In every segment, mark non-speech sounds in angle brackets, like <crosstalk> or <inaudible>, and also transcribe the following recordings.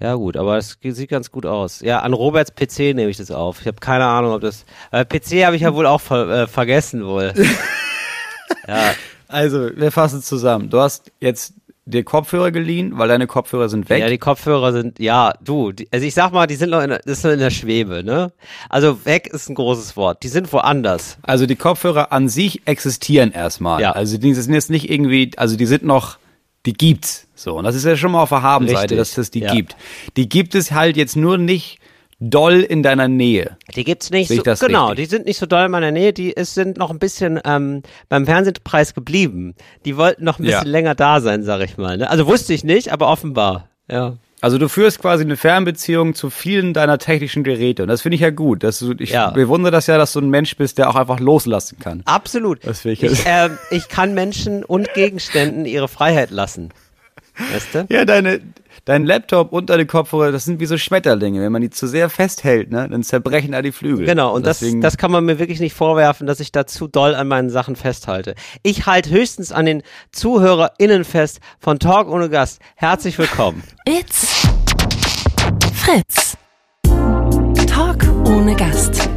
Ja gut, aber es sieht ganz gut aus. Ja, an Roberts PC nehme ich das auf. Ich habe keine Ahnung, ob das. Äh, PC habe ich ja wohl auch ver äh, vergessen wohl. <laughs> ja. Also, wir fassen zusammen. Du hast jetzt dir Kopfhörer geliehen, weil deine Kopfhörer sind weg. Ja, die Kopfhörer sind, ja, du, die, also ich sag mal, die sind noch in der, das ist noch in der Schwebe, ne? Also weg ist ein großes Wort. Die sind woanders. Also die Kopfhörer an sich existieren erstmal. Ja. Also die sind jetzt nicht irgendwie, also die sind noch, die gibt's. So. Und das ist ja schon mal auf der Habenseite, dass es die ja. gibt. Die gibt es halt jetzt nur nicht doll in deiner Nähe. Die gibt's nicht so, genau, richtig? die sind nicht so doll in meiner Nähe, die ist, sind noch ein bisschen ähm, beim Fernsehpreis geblieben. Die wollten noch ein bisschen ja. länger da sein, sag ich mal. Ne? Also wusste ich nicht, aber offenbar, ja. Also du führst quasi eine Fernbeziehung zu vielen deiner technischen Geräte und das finde ich ja gut. Dass du, ich ja. bewundere das ja, dass du ein Mensch bist, der auch einfach loslassen kann. Absolut. Das ich, ich, äh, ich kann Menschen und Gegenständen ihre Freiheit lassen. Weißt du? Ja, deine, dein Laptop und deine Kopfhörer, das sind wie so Schmetterlinge. Wenn man die zu sehr festhält, ne, dann zerbrechen da die Flügel. Genau, und das, das kann man mir wirklich nicht vorwerfen, dass ich da zu doll an meinen Sachen festhalte. Ich halte höchstens an den ZuhörerInnen fest von Talk ohne Gast. Herzlich willkommen. <laughs> It's Fritz. Talk ohne Gast.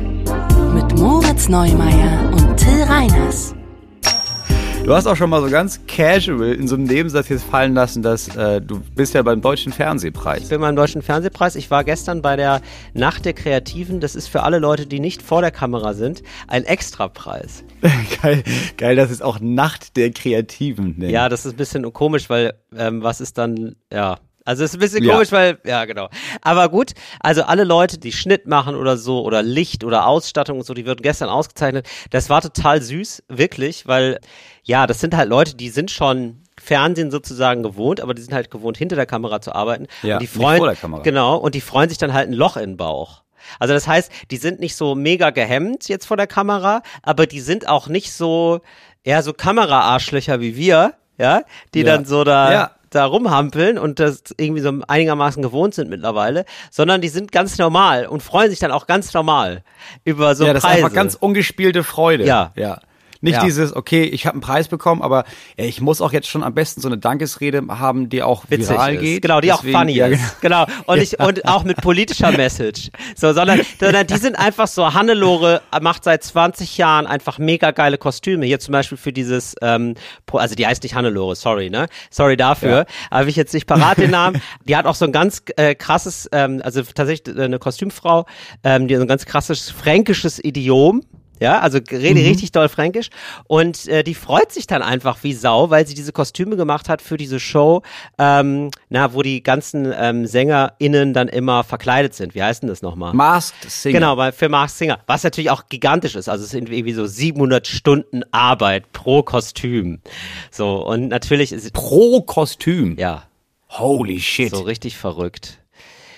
Mit Moritz Neumeier und Till Reiners. Du hast auch schon mal so ganz casual in so einem Nebensatz jetzt fallen lassen, dass äh, du bist ja beim Deutschen Fernsehpreis. Ich bin beim Deutschen Fernsehpreis. Ich war gestern bei der Nacht der Kreativen. Das ist für alle Leute, die nicht vor der Kamera sind, ein Extrapreis. <laughs> geil, geil, dass es auch Nacht der Kreativen nennt. Ja, das ist ein bisschen komisch, weil ähm, was ist dann, ja, also ist ein bisschen ja. komisch, weil, ja, genau. Aber gut, also alle Leute, die Schnitt machen oder so, oder Licht oder Ausstattung und so, die wurden gestern ausgezeichnet. Das war total süß, wirklich, weil, ja, das sind halt Leute, die sind schon Fernsehen sozusagen gewohnt, aber die sind halt gewohnt, hinter der Kamera zu arbeiten. Ja, und die freuen, vor der Kamera. Genau, und die freuen sich dann halt ein Loch in den Bauch. Also das heißt, die sind nicht so mega gehemmt jetzt vor der Kamera, aber die sind auch nicht so, eher so Kamera-Arschlöcher wie wir, ja, die ja. dann so da, ja da rumhampeln und das irgendwie so einigermaßen gewohnt sind mittlerweile, sondern die sind ganz normal und freuen sich dann auch ganz normal über so ja, das Preise. ist einfach ganz ungespielte Freude. Ja. Ja. Nicht ja. dieses, okay, ich habe einen Preis bekommen, aber ey, ich muss auch jetzt schon am besten so eine Dankesrede haben, die auch Witzig viral ist. geht. Genau, die Deswegen, auch funny ja, ist. Genau. genau. Und, ja. ich, und auch mit politischer Message. So, sondern, sondern die sind einfach so, Hannelore macht seit 20 Jahren einfach mega geile Kostüme. Hier zum Beispiel für dieses, ähm, also die heißt nicht Hannelore, sorry, ne? Sorry dafür. Ja. Habe ich jetzt nicht parat den Namen. Die hat auch so ein ganz äh, krasses, ähm, also tatsächlich eine Kostümfrau, ähm, die so ein ganz krasses fränkisches Idiom ja, also rede mhm. richtig doll fränkisch. Und äh, die freut sich dann einfach wie Sau, weil sie diese Kostüme gemacht hat für diese Show, ähm, na, wo die ganzen ähm, SängerInnen dann immer verkleidet sind. Wie heißt denn das nochmal? Masked Singer. Genau, weil für Masked Singer. Was natürlich auch gigantisch ist. Also es sind irgendwie so 700 Stunden Arbeit pro Kostüm. So, und natürlich ist Pro Kostüm? Ja. Holy shit. So richtig verrückt.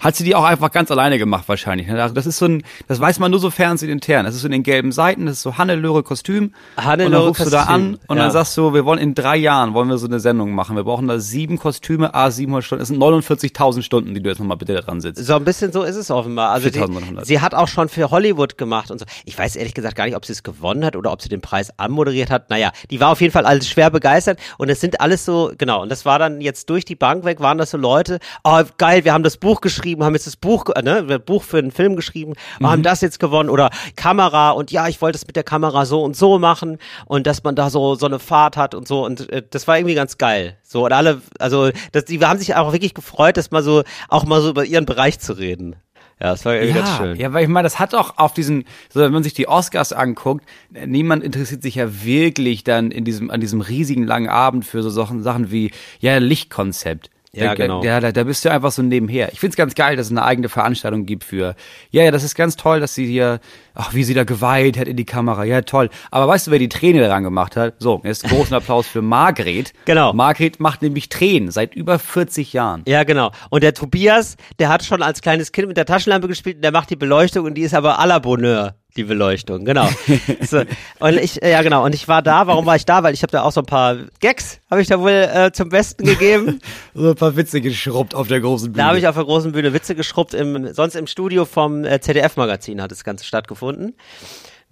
Hat sie die auch einfach ganz alleine gemacht wahrscheinlich. Ne? Also das ist so ein, das weiß man nur so fernsehintern. Das ist so in den gelben Seiten, das ist so Hannelore Kostüm. Hannelore und dann rufst Kostüm. du da an und ja. dann sagst du, wir wollen in drei Jahren wollen wir so eine Sendung machen. Wir brauchen da sieben Kostüme, a 700 Stunden. Das sind 49.000 Stunden, die du jetzt nochmal bitte da dran sitzt. So ein bisschen so ist es offenbar. Also die, sie hat auch schon für Hollywood gemacht und so. Ich weiß ehrlich gesagt gar nicht, ob sie es gewonnen hat oder ob sie den Preis anmoderiert hat. Naja, die war auf jeden Fall alles schwer begeistert und es sind alles so, genau, und das war dann jetzt durch die Bank weg, waren das so Leute, oh geil, wir haben das Buch geschrieben, haben jetzt das Buch ne, Buch für einen Film geschrieben, mhm. haben das jetzt gewonnen oder Kamera und ja, ich wollte es mit der Kamera so und so machen und dass man da so so eine Fahrt hat und so und äh, das war irgendwie ganz geil. So und alle, also das, die haben sich auch wirklich gefreut, dass mal so auch mal so über ihren Bereich zu reden. Ja, das war irgendwie ja, ganz schön. Ja, weil ich meine, das hat auch auf diesen, so wenn man sich die Oscars anguckt, niemand interessiert sich ja wirklich dann in diesem, an diesem riesigen langen Abend für so Sachen, Sachen wie, ja, Lichtkonzept. Ja, da, genau. Ja, da, da bist du einfach so nebenher. Ich find's ganz geil, dass es eine eigene Veranstaltung gibt für, ja, ja, das ist ganz toll, dass sie hier, ach, wie sie da geweiht hat in die Kamera. Ja, toll. Aber weißt du, wer die Träne daran gemacht hat? So, jetzt großen Applaus für Margret. Genau. Margret macht nämlich Tränen seit über 40 Jahren. Ja, genau. Und der Tobias, der hat schon als kleines Kind mit der Taschenlampe gespielt und der macht die Beleuchtung und die ist aber à la Bonheur die Beleuchtung, genau. <laughs> so, und ich, ja genau, und ich war da, warum war ich da? Weil ich habe da auch so ein paar Gags, habe ich da wohl äh, zum Besten gegeben. <laughs> so ein paar Witze geschrubbt auf der großen Bühne. Da habe ich auf der großen Bühne Witze geschrubbt, im, sonst im Studio vom äh, ZDF-Magazin hat das Ganze stattgefunden.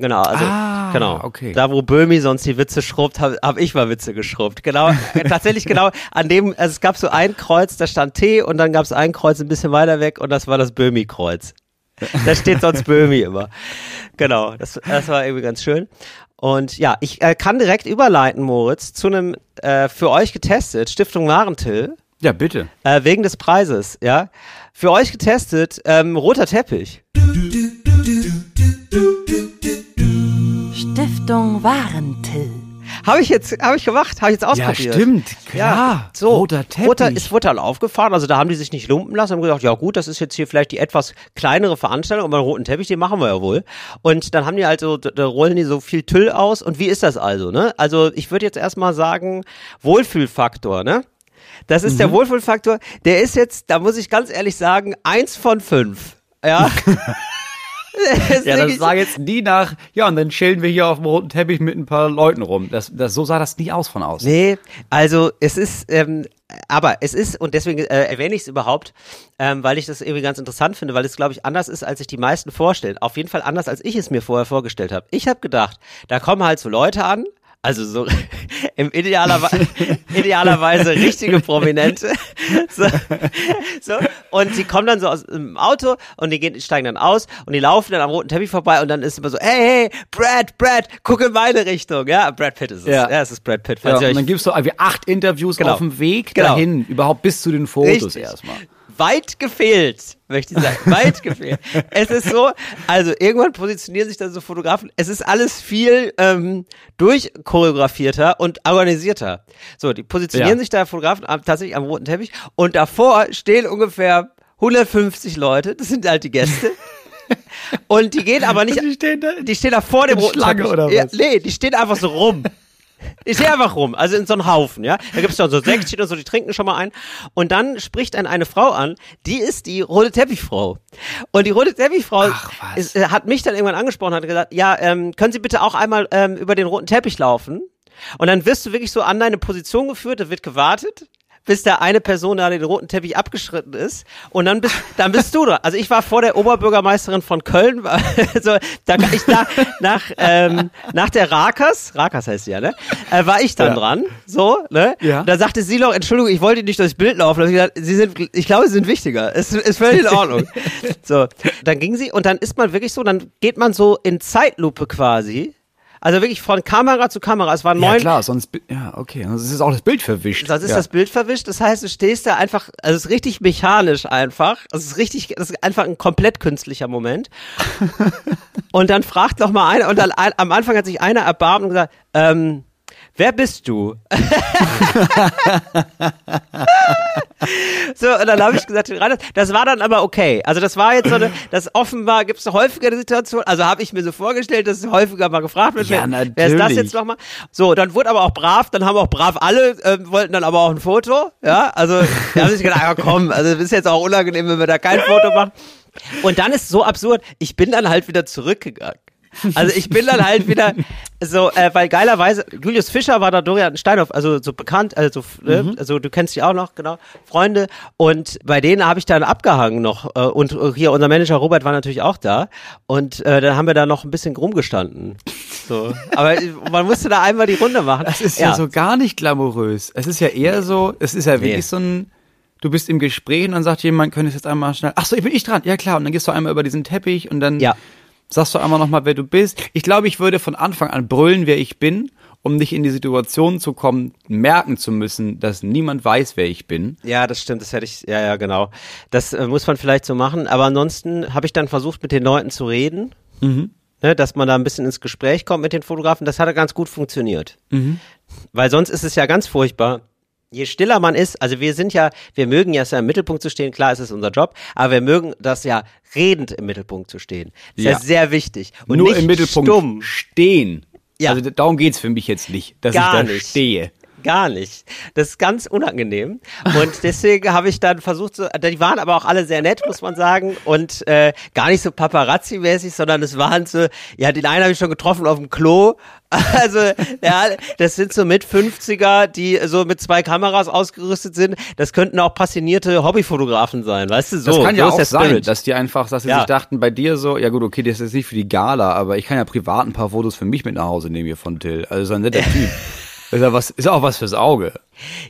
Genau, also ah, genau. Okay. Da wo Böhmi sonst die Witze schrubbt, habe hab ich mal Witze geschrubbt. Genau, äh, tatsächlich genau an dem, also es gab so ein Kreuz, da stand T und dann gab es ein Kreuz ein bisschen weiter weg und das war das Böhmi-Kreuz. Da steht sonst Böhmi immer. Genau, das, das war irgendwie ganz schön. Und ja, ich äh, kann direkt überleiten, Moritz, zu einem äh, für euch getestet, Stiftung Warentil. Ja, bitte. Äh, wegen des Preises, ja. Für euch getestet, ähm, roter Teppich. Stiftung Warentil. Habe ich jetzt, habe ich gemacht, habe ich jetzt ausprobiert. Ja, stimmt, klar. Ja, so. Roter Teppich. Roter ist wurde dann aufgefahren, also da haben die sich nicht lumpen lassen, haben gesagt, ja gut, das ist jetzt hier vielleicht die etwas kleinere Veranstaltung, aber einen roten Teppich, den machen wir ja wohl. Und dann haben die also, da rollen die so viel Tüll aus. Und wie ist das also, ne? Also ich würde jetzt erstmal sagen, Wohlfühlfaktor, ne? Das ist mhm. der Wohlfühlfaktor, der ist jetzt, da muss ich ganz ehrlich sagen, eins von fünf. Ja. <laughs> <laughs> ja, das sah jetzt nie nach, ja, und dann chillen wir hier auf dem roten Teppich mit ein paar Leuten rum. Das, das, so sah das nie aus von außen. Nee, also es ist, ähm, aber es ist, und deswegen äh, erwähne ich es überhaupt, ähm, weil ich das irgendwie ganz interessant finde, weil es, glaube ich, anders ist, als sich die meisten vorstellen. Auf jeden Fall anders, als ich es mir vorher vorgestellt habe. Ich habe gedacht, da kommen halt so Leute an, also so <laughs> im idealer, <laughs> idealerweise richtige Prominente. <laughs> So, so, und die kommen dann so aus dem Auto und die gehen, steigen dann aus und die laufen dann am roten Teppich vorbei und dann ist immer so, hey, hey, Brad, Brad, guck in meine Richtung. Ja, Brad Pitt ist es. Ja, ja es ist Brad Pitt. Ja, und dann gibst du irgendwie acht Interviews genau. auf dem Weg genau. dahin, überhaupt bis zu den Fotos Richtig. erstmal weit gefehlt, möchte ich sagen. <laughs> Weit gefehlt. Es ist so, also irgendwann positionieren sich dann so Fotografen. Es ist alles viel ähm, durchchoreografierter und organisierter. So, die positionieren ja. sich da Fotografen tatsächlich am roten Teppich und davor stehen ungefähr 150 Leute. Das sind halt die Gäste. <laughs> Und die gehen aber nicht. Die stehen da, die stehen da vor dem roten Schlange Teppich. oder was? Ja, nee, die stehen einfach so rum. Ich sehe einfach rum, also in so einem Haufen, ja. Da gibt es dann so Säckchen und so, die trinken schon mal ein. Und dann spricht dann eine Frau an, die ist die rote Teppichfrau. Und die rote Teppichfrau ist, äh, hat mich dann irgendwann angesprochen, hat gesagt, ja, ähm, können Sie bitte auch einmal ähm, über den roten Teppich laufen? Und dann wirst du wirklich so an deine Position geführt, da wird gewartet bis der eine Person da den roten Teppich abgeschritten ist und dann bist dann bist du dran. Also ich war vor der Oberbürgermeisterin von Köln, <laughs> also da ich da nach ähm, nach der Rakas, Rakas heißt sie ja, ne? Äh, war ich dann ja. dran, so, ne? Ja. Da sagte sie noch, Entschuldigung, ich wollte nicht durchs Bild laufen. Da ich gesagt, sie sind ich glaube, sie sind wichtiger. Es ist völlig in Ordnung. <laughs> so, dann ging sie und dann ist man wirklich so, dann geht man so in Zeitlupe quasi also wirklich von Kamera zu Kamera. Es war neun. Ja klar, sonst ja okay, sonst ist auch das Bild verwischt. Sonst ist ja. das Bild verwischt. Das heißt, du stehst da einfach, also es ist richtig mechanisch einfach. Also es ist richtig, das ist einfach ein komplett künstlicher Moment. <laughs> und dann fragt noch mal einer und dann am Anfang hat sich einer erbarmt und gesagt, ähm, wer bist du? <laughs> so, und dann habe ich gesagt, das war dann aber okay. Also das war jetzt so eine, das offenbar gibt es eine häufigere Situation, also habe ich mir so vorgestellt, dass es häufiger mal gefragt wird, ja, wer, wer ist das jetzt nochmal? So, dann wurde aber auch brav, dann haben auch brav alle, äh, wollten dann aber auch ein Foto, ja, also da habe ich gedacht, ja komm, also das ist jetzt auch unangenehm, wenn wir da kein Foto machen. Und dann ist so absurd, ich bin dann halt wieder zurückgegangen. Also ich bin dann halt wieder so, äh, weil geilerweise, Julius Fischer war da Dorian Steinhoff, also so bekannt, also, äh, mhm. also du kennst die auch noch, genau, Freunde. Und bei denen habe ich dann abgehangen noch. Äh, und hier unser Manager Robert war natürlich auch da. Und äh, dann haben wir da noch ein bisschen rumgestanden. So. Aber man musste da einmal die Runde machen. Das ist ja, ja so gar nicht glamourös. Es ist ja eher so, es ist ja wirklich nee. so ein du bist im Gespräch und dann sagt jemand, könntest jetzt einmal schnell, ach so, ich bin ich dran, ja klar, und dann gehst du einmal über diesen Teppich und dann ja. Sagst du einmal nochmal, wer du bist? Ich glaube, ich würde von Anfang an brüllen, wer ich bin, um nicht in die Situation zu kommen, merken zu müssen, dass niemand weiß, wer ich bin. Ja, das stimmt, das hätte ich, ja, ja, genau. Das äh, muss man vielleicht so machen, aber ansonsten habe ich dann versucht, mit den Leuten zu reden. Mhm. Ne, dass man da ein bisschen ins Gespräch kommt mit den Fotografen, das hat ganz gut funktioniert. Mhm. Weil sonst ist es ja ganz furchtbar, je stiller man ist, also wir sind ja, wir mögen ja, im Mittelpunkt zu stehen, klar, es ist unser Job, aber wir mögen das ja redend im Mittelpunkt zu stehen. Das ja. ist ja sehr wichtig. Und Nur im Mittelpunkt stumm. stehen. Ja. Also darum geht's für mich jetzt nicht, dass Gar ich da nicht. stehe. Gar nicht. Das ist ganz unangenehm. Und <laughs> deswegen habe ich dann versucht, so, die waren aber auch alle sehr nett, muss man sagen. Und äh, gar nicht so paparazzi-mäßig, sondern es waren so, ja, den einen habe ich schon getroffen auf dem Klo. <laughs> Also, ja, das sind so mit 50er, die so mit zwei Kameras ausgerüstet sind. Das könnten auch passionierte Hobbyfotografen sein, weißt du, so. Das kann ja so auch sein, dass die einfach, dass sie ja. sich dachten, bei dir so, ja gut, okay, das ist jetzt nicht für die Gala, aber ich kann ja privat ein paar Fotos für mich mit nach Hause nehmen hier von Till. Also so ein netter <laughs> Typ. Ist ja was, ist auch was fürs Auge.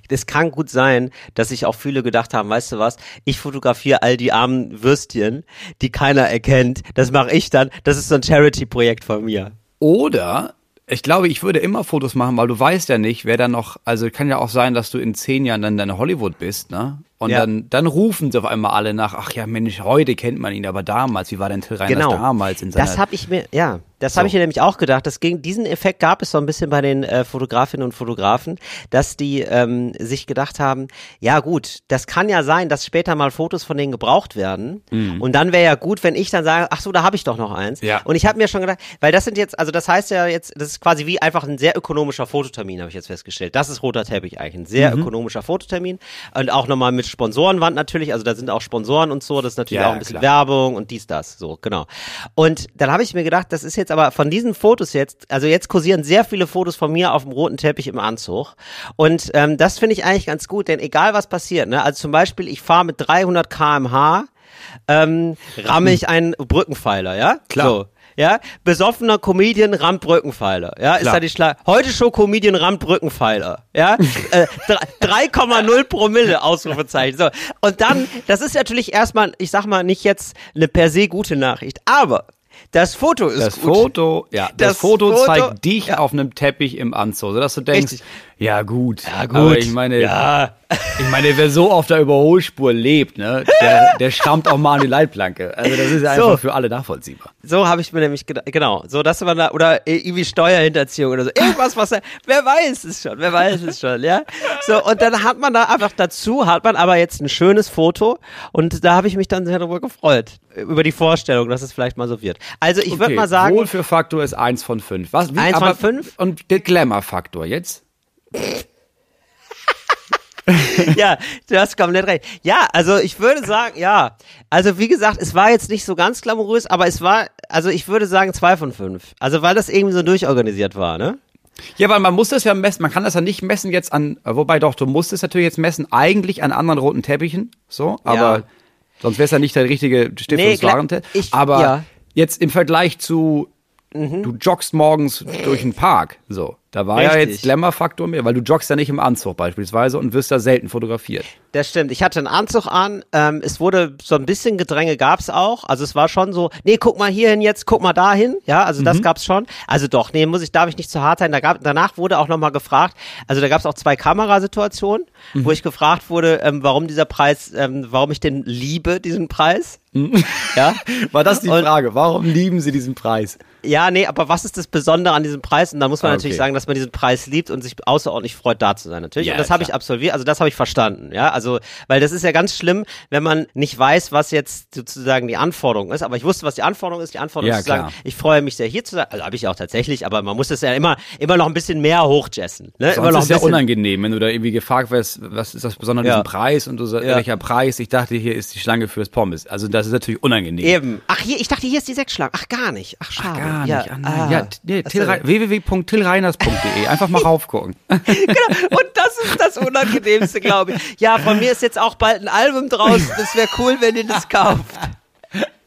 Das kann gut sein, dass sich auch viele gedacht haben, weißt du was, ich fotografiere all die armen Würstchen, die keiner erkennt. Das mache ich dann. Das ist so ein Charity-Projekt von mir. Oder ich glaube, ich würde immer Fotos machen, weil du weißt ja nicht, wer dann noch, also kann ja auch sein, dass du in zehn Jahren dann in Hollywood bist, ne? Und ja. dann, dann rufen sie auf einmal alle nach, ach ja, Mensch, heute kennt man ihn, aber damals, wie war denn Till Reiners genau. damals in seiner... Das habe ich mir, ja, das so. habe ich mir nämlich auch gedacht. Das ging, diesen Effekt gab es so ein bisschen bei den äh, Fotografinnen und Fotografen, dass die ähm, sich gedacht haben, ja gut, das kann ja sein, dass später mal Fotos von denen gebraucht werden. Mhm. Und dann wäre ja gut, wenn ich dann sage, ach so, da habe ich doch noch eins. Ja. Und ich habe mir schon gedacht, weil das sind jetzt, also das heißt ja jetzt, das ist quasi wie einfach ein sehr ökonomischer Fototermin, habe ich jetzt festgestellt. Das ist roter Teppich eigentlich, ein sehr mhm. ökonomischer Fototermin. Und auch nochmal mit Sponsorenwand natürlich, also da sind auch Sponsoren und so, das ist natürlich ja, auch ein bisschen klar. Werbung und dies, das, so, genau. Und dann habe ich mir gedacht, das ist jetzt aber von diesen Fotos jetzt, also jetzt kursieren sehr viele Fotos von mir auf dem roten Teppich im Anzug. Und ähm, das finde ich eigentlich ganz gut, denn egal was passiert, ne, also zum Beispiel, ich fahre mit 300 kmh, ähm, ramme ich einen Brückenpfeiler, ja? Klar. So ja, besoffener Comedian rammt Brückenpfeiler, ja, ist da die Schlag. Heute Show Comedian rammt Brückenpfeiler, ja, <laughs> äh, 3,0 Promille Ausrufezeichen. So und dann, das ist natürlich erstmal, ich sag mal nicht jetzt eine per se gute Nachricht, aber das Foto ist das gut. Foto, ja, das, das Foto, Foto, zeigt dich ja. auf einem Teppich im Anzug, sodass du denkst, Richtig. Ja gut, ja gut, aber ich meine, ja. ich meine, wer so auf der Überholspur lebt, ne, der, der stammt auch mal an die Leitplanke. Also das ist ja einfach so. für alle nachvollziehbar. So habe ich mir nämlich gedacht, genau, so dass man da oder irgendwie Steuerhinterziehung oder so, irgendwas, was er, wer weiß es schon, wer weiß es schon, ja. So und dann hat man da einfach dazu hat man aber jetzt ein schönes Foto und da habe ich mich dann sehr darüber gefreut über die Vorstellung, dass es vielleicht mal so wird. Also ich okay, würde mal sagen. Wohlfühlfaktor ist eins von fünf. Was? Wie, eins von fünf? Und der Glamour-Faktor jetzt? Ja, du hast komplett recht. Ja, also ich würde sagen, ja. Also wie gesagt, es war jetzt nicht so ganz glamourös, aber es war, also ich würde sagen zwei von fünf. Also weil das irgendwie so durchorganisiert war, ne? Ja, weil man muss das ja messen, man kann das ja nicht messen jetzt an, wobei doch, du musst es natürlich jetzt messen, eigentlich an anderen roten Teppichen, so, aber ja. sonst wäre es ja nicht der richtige Stiftungswarentest. Nee, aber ja. jetzt im Vergleich zu, mhm. du joggst morgens durch den Park, so. Da war Richtig. ja jetzt Glamour-Faktor mehr, weil du joggst ja nicht im Anzug beispielsweise und wirst da selten fotografiert. Das stimmt. Ich hatte einen Anzug an. Ähm, es wurde so ein bisschen Gedränge gab's auch. Also es war schon so, nee, guck mal hierhin jetzt, guck mal dahin. Ja, also das mhm. gab's schon. Also doch, nee, muss ich, darf ich nicht zu hart sein. Da gab, danach wurde auch nochmal gefragt. Also da gab's auch zwei Kamerasituationen, mhm. wo ich gefragt wurde, ähm, warum dieser Preis, ähm, warum ich den liebe, diesen Preis. Mhm. Ja, <laughs> war das die und, Frage? Warum lieben Sie diesen Preis? Ja, nee, aber was ist das Besondere an diesem Preis? Und da muss man ah, okay. natürlich sagen, dass man diesen Preis liebt und sich außerordentlich freut, da zu sein, natürlich. Ja, und das habe ich absolviert, also das habe ich verstanden, ja. Also, weil das ist ja ganz schlimm, wenn man nicht weiß, was jetzt sozusagen die Anforderung ist. Aber ich wusste, was die Anforderung ist. Die Anforderung ja, ist zu sagen, ich freue mich sehr hier zu sein. Also habe ich auch tatsächlich, aber man muss das ja immer, immer noch ein bisschen mehr hochjessen. Ne? Sonst immer noch ist ja unangenehm, wenn du da irgendwie gefragt wirst, was ist das Besondere an ja. diesem Preis und du sagst, ja. welcher Preis? Ich dachte, hier ist die Schlange fürs Pommes. Also das ist natürlich unangenehm. Eben. Ach, hier, ich dachte, hier ist die Sechsschlange. Ach, gar nicht. Ach, schade. Ach, gar nicht. Ja, ah, ja nee, www.tillreiners.de. Einfach mal raufgucken. <laughs> <laughs> genau. Und das ist das Unangenehmste, glaube ich. Ja, von mir ist jetzt auch bald ein Album draußen. Das wäre cool, wenn ihr das kauft.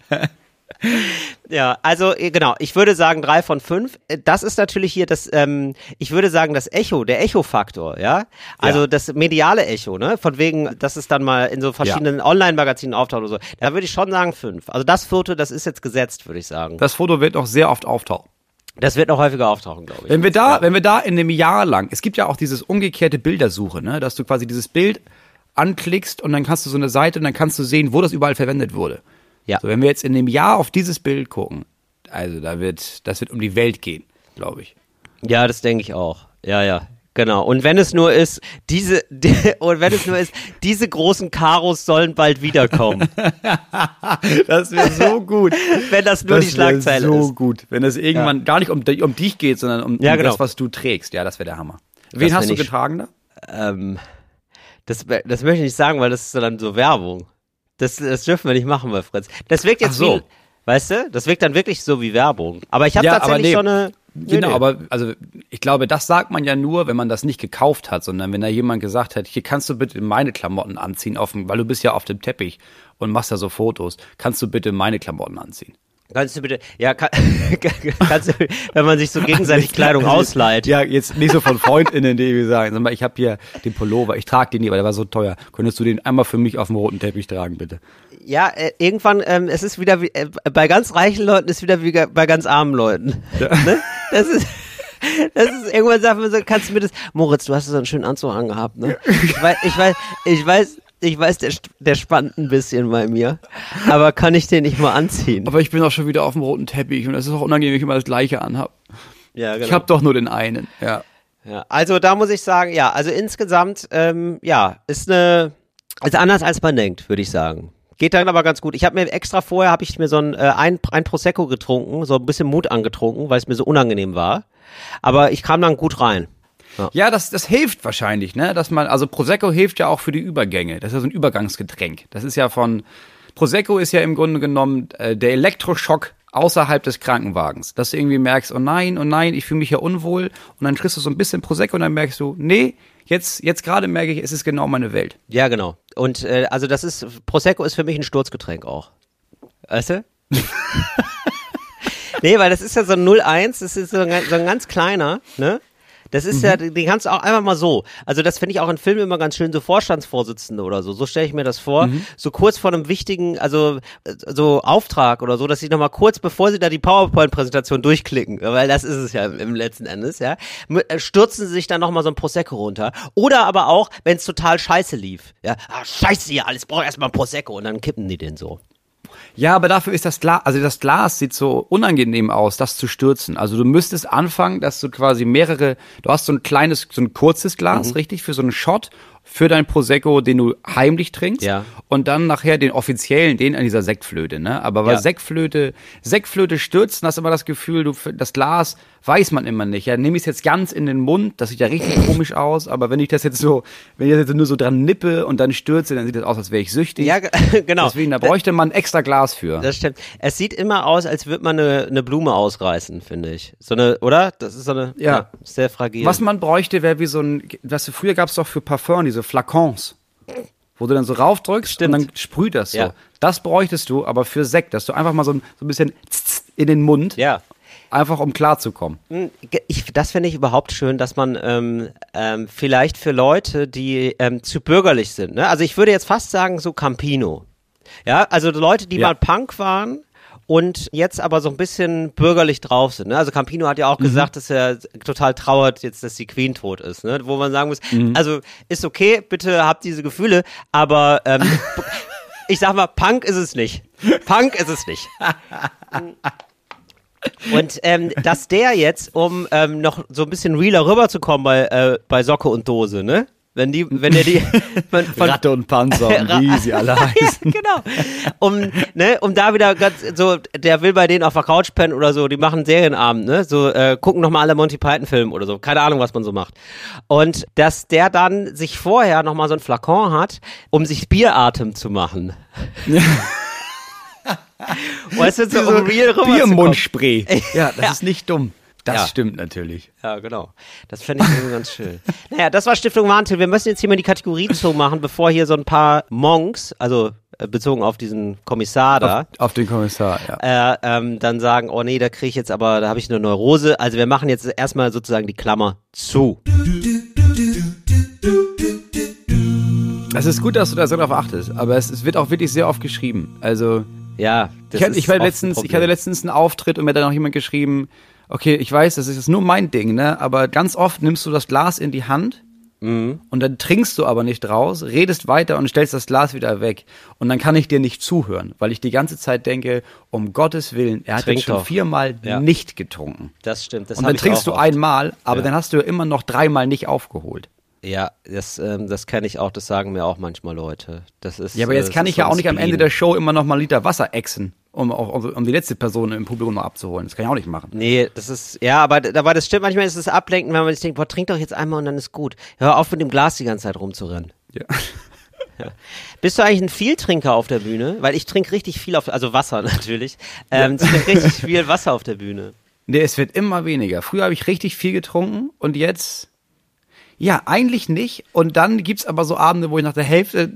<laughs> <laughs> Ja, also äh, genau, ich würde sagen drei von fünf. Äh, das ist natürlich hier das, ähm, ich würde sagen das Echo, der Echo-Faktor, ja. Also ja. das mediale Echo, ne? Von wegen, dass es dann mal in so verschiedenen ja. Online-Magazinen auftaucht oder so. Da würde ich schon sagen fünf. Also das Foto, das ist jetzt gesetzt, würde ich sagen. Das Foto wird auch sehr oft auftauchen. Das wird noch häufiger auftauchen, glaube ich. Wenn wir da, ja. wenn wir da in einem Jahr lang, es gibt ja auch dieses umgekehrte Bildersuche, ne, dass du quasi dieses Bild anklickst und dann kannst du so eine Seite und dann kannst du sehen, wo das überall verwendet wurde. Ja. So, wenn wir jetzt in dem Jahr auf dieses Bild gucken, also da wird, das wird um die Welt gehen, glaube ich. Ja, das denke ich auch. Ja, ja. Genau. Und wenn es nur ist, diese, die, <laughs> und wenn es nur ist, diese großen Karos sollen bald wiederkommen. <laughs> das wäre so gut. <laughs> wenn das nur das die Schlagzeile so ist. so gut. Wenn es irgendwann ja. gar nicht um, um dich geht, sondern um, ja, um genau. das, was du trägst. Ja, das wäre der Hammer. Wen hast du getragen da? Ähm, das, das möchte ich nicht sagen, weil das ist dann so Werbung. Das, das dürfen wir nicht machen bei Fritz. Das wirkt jetzt so. wie, weißt du, das wirkt dann wirklich so wie Werbung. Aber ich habe ja, tatsächlich nee, so eine. Genau, nee. aber also ich glaube, das sagt man ja nur, wenn man das nicht gekauft hat, sondern wenn da jemand gesagt hat, hier kannst du bitte meine Klamotten anziehen, auf dem, weil du bist ja auf dem Teppich und machst da so Fotos, kannst du bitte meine Klamotten anziehen. Kannst du bitte, ja, kann, <laughs> kannst du, wenn man sich so gegenseitig Kleidung ausleiht. Ja, jetzt nicht so von FreundInnen, die sagen, sag mal, ich habe hier den Pullover, ich trage den nie, weil der war so teuer. Könntest du den einmal für mich auf dem roten Teppich tragen, bitte? Ja, äh, irgendwann, ähm, es ist wieder, wie, äh, bei ganz reichen Leuten ist wieder wie bei ganz armen Leuten. Ja. <laughs> Ne? Das ist, das ist, irgendwann sagt man so, kannst du mir das, Moritz, du hast so einen schönen Anzug angehabt, ne? Ich weiß, ich weiß, ich weiß, ich weiß, der, der spannt ein bisschen bei mir. Aber kann ich den nicht mal anziehen? Aber ich bin auch schon wieder auf dem roten Teppich und es ist auch unangenehm, wenn ich immer das Gleiche anhab. Ja, genau. Ich habe doch nur den einen, ja. Ja, also da muss ich sagen, ja, also insgesamt, ähm, ja, ist eine, ist anders als man denkt, würde ich sagen. Geht dann aber ganz gut. Ich habe mir extra vorher, habe ich mir so ein, äh, ein, ein Prosecco getrunken, so ein bisschen Mut angetrunken, weil es mir so unangenehm war. Aber ich kam dann gut rein. Ja, ja das, das hilft wahrscheinlich, ne? Dass man, also Prosecco hilft ja auch für die Übergänge. Das ist ja so ein Übergangsgetränk. Das ist ja von, Prosecco ist ja im Grunde genommen äh, der Elektroschock außerhalb des Krankenwagens. Dass du irgendwie merkst, oh nein, oh nein, ich fühle mich ja unwohl. Und dann kriegst du so ein bisschen Prosecco und dann merkst du, nee, jetzt, jetzt gerade merke ich, es ist genau meine Welt. Ja, genau. Und äh, also das ist, Prosecco ist für mich ein Sturzgetränk auch. Weißt du? <laughs> nee, weil das ist ja so ein 01, das ist so ein, so ein ganz kleiner, ne? Das ist mhm. ja, den kannst du auch einfach mal so. Also das finde ich auch in Filmen immer ganz schön, so Vorstandsvorsitzende oder so. So stelle ich mir das vor. Mhm. So kurz vor einem wichtigen, also so Auftrag oder so, dass sie nochmal kurz, bevor sie da die PowerPoint-Präsentation durchklicken, weil das ist es ja im letzten Endes, ja, äh, stürzen sie sich dann nochmal so ein Prosecco runter. Oder aber auch, wenn es total scheiße lief. Ja, ah, scheiße hier, alles braucht erstmal ein Prosecco und dann kippen die den so. Ja, aber dafür ist das Glas, also das Glas sieht so unangenehm aus, das zu stürzen. Also du müsstest anfangen, dass du quasi mehrere, du hast so ein kleines, so ein kurzes Glas, mhm. richtig, für so einen Shot für dein Prosecco, den du heimlich trinkst. Ja. Und dann nachher den offiziellen, den an dieser Sektflöte, ne? Aber weil ja. Sektflöte, Sektflöte stürzen, hast du immer das Gefühl, du, das Glas weiß man immer nicht. Ja, nehme ich es jetzt ganz in den Mund, das sieht ja richtig <laughs> komisch aus, aber wenn ich das jetzt so, wenn ich das jetzt nur so dran nippe und dann stürze, dann sieht das aus, als wäre ich süchtig. Ja, <laughs> genau. Deswegen, da bräuchte man extra Glas für. Das stimmt. Es sieht immer aus, als würde man eine, eine Blume ausreißen, finde ich. So eine, oder? Das ist so eine, ja, ja sehr fragil. Was man bräuchte, wäre wie so ein, was früher gab es doch für Parfum, diese Flakons wo du dann so raufdrückst Stimmt. und dann sprüht das so. Ja. Das bräuchtest du aber für Sekt, dass du einfach mal so ein, so ein bisschen in den Mund ja einfach um klarzukommen. Hm, ich, das finde ich überhaupt schön, dass man ähm, ähm, vielleicht für Leute, die ähm, zu bürgerlich sind, ne? also ich würde jetzt fast sagen so Campino, ja, also Leute, die ja. mal Punk waren und jetzt aber so ein bisschen bürgerlich drauf sind. Ne? Also Campino hat ja auch mhm. gesagt, dass er total trauert jetzt, dass die Queen tot ist. Ne? Wo man sagen muss, mhm. also ist okay, bitte habt diese Gefühle, aber ähm, <laughs> ich sag mal, Punk ist es nicht. Punk ist es nicht. Und ähm, dass der jetzt, um ähm, noch so ein bisschen realer rüberzukommen bei, äh, bei Socke und Dose, ne? Wenn die, wenn er die <laughs> von, von Ratte und Panzer und <laughs> wie sie alle <laughs> heißen. genau. Um, ne, um da wieder ganz so, der will bei denen auf der Couch pennen oder so, die machen Serienabend, ne? So, äh, gucken nochmal alle Monty Python-Filme oder so. Keine Ahnung, was man so macht. Und dass der dann sich vorher nochmal so ein Flakon hat, um sich Bieratem zu machen. Ja. weißt du, so, so um real Biermundspray. Ja, das ja. ist nicht dumm. Das ja. stimmt natürlich. Ja, genau. Das fände ich irgendwie ganz schön. <laughs> Naja, das war Stiftung Warntil. Wir müssen jetzt hier mal die Kategorie zumachen, bevor hier so ein paar Monks, also äh, bezogen auf diesen Kommissar da. Auf, auf den Kommissar, ja. Äh, ähm, dann sagen, oh nee, da kriege ich jetzt aber, da habe ich eine Neurose. Also wir machen jetzt erstmal sozusagen die Klammer zu. Es ist gut, dass du da so drauf achtest, aber es, es wird auch wirklich sehr oft geschrieben. Also ja, das ich, hatte, ich, war letztens, ich hatte letztens einen Auftritt und mir hat dann auch jemand geschrieben, okay, ich weiß, das ist jetzt nur mein Ding, ne? Aber ganz oft nimmst du das Glas in die Hand mhm. und dann trinkst du aber nicht raus, redest weiter und stellst das Glas wieder weg. Und dann kann ich dir nicht zuhören, weil ich die ganze Zeit denke, um Gottes Willen, er hat Trink jetzt schon doch. viermal ja. nicht getrunken. Das stimmt. Das und dann trinkst du oft. einmal, aber ja. dann hast du immer noch dreimal nicht aufgeholt. Ja, das, ähm, das kenne ich auch, das sagen mir auch manchmal Leute. Das ist, ja, aber jetzt äh, kann ich ja auch nicht am Ende der Show immer noch mal einen Liter Wasser exen. Um, um, um die letzte Person im Publikum noch abzuholen. Das kann ich auch nicht machen. Nee, das ist, ja, aber, aber das stimmt, manchmal ist es ablenken, wenn man sich denkt, boah, trink doch jetzt einmal und dann ist gut. Hör auf mit dem Glas die ganze Zeit rumzurennen. Ja. <laughs> Ja. Bist du eigentlich ein Vieltrinker auf der Bühne? Weil ich trinke richtig viel auf, also Wasser <laughs> natürlich. Ähm, ja. trinke richtig viel Wasser auf der Bühne. Nee, es wird immer weniger. Früher habe ich richtig viel getrunken und jetzt ja, eigentlich nicht. Und dann gibt's aber so Abende, wo ich nach der Hälfte,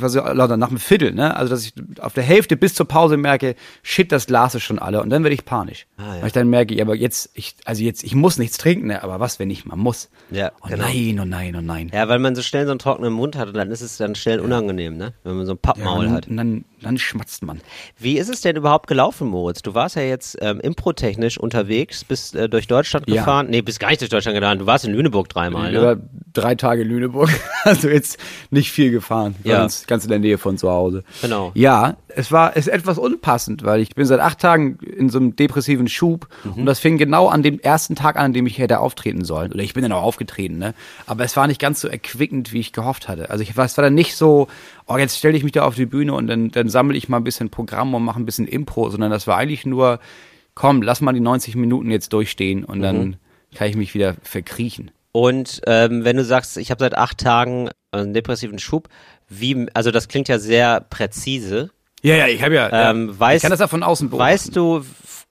also nach dem Viertel, ne? Also dass ich auf der Hälfte bis zur Pause merke, shit, das Glas ist schon alle. Und dann werde ich panisch. Ah, ja. Weil ich dann merke, ja, aber jetzt, ich, also jetzt, ich muss nichts trinken, ne? Aber was, wenn ich mal muss? Ja. Oh genau. nein, oh nein, oh nein. Ja, weil man so schnell so einen trockenen Mund hat und dann ist es dann schnell unangenehm, ne? Wenn man so ein Pappmaul ja, hat. Und dann, dann schmatzt man. Wie ist es denn überhaupt gelaufen, Moritz? Du warst ja jetzt ähm, improtechnisch unterwegs, bist äh, durch Deutschland gefahren. Ja. Nee, bist gar nicht durch Deutschland gefahren. Du warst in Lüneburg dreimal, ne? drei Tage in Lüneburg. <laughs> Also jetzt nicht viel gefahren. Ja. Ganz, ganz in der Nähe von zu Hause. Genau. Ja, es war ist etwas unpassend, weil ich bin seit acht Tagen in so einem depressiven Schub mhm. und das fing genau an dem ersten Tag an, an dem ich hätte auftreten sollen. Oder ich bin dann auch aufgetreten, ne? Aber es war nicht ganz so erquickend, wie ich gehofft hatte. Also ich war, es war dann nicht so, oh, jetzt stelle ich mich da auf die Bühne und dann, dann sammle ich mal ein bisschen Programm und mache ein bisschen Impro, sondern das war eigentlich nur, komm, lass mal die 90 Minuten jetzt durchstehen und mhm. dann kann ich mich wieder verkriechen. Und ähm, wenn du sagst, ich habe seit acht Tagen einen depressiven Schub, wie, also das klingt ja sehr präzise. Ja, ja, ich habe ja, ähm. Weißt, ich kann das ja von außen beobachten. Weißt du,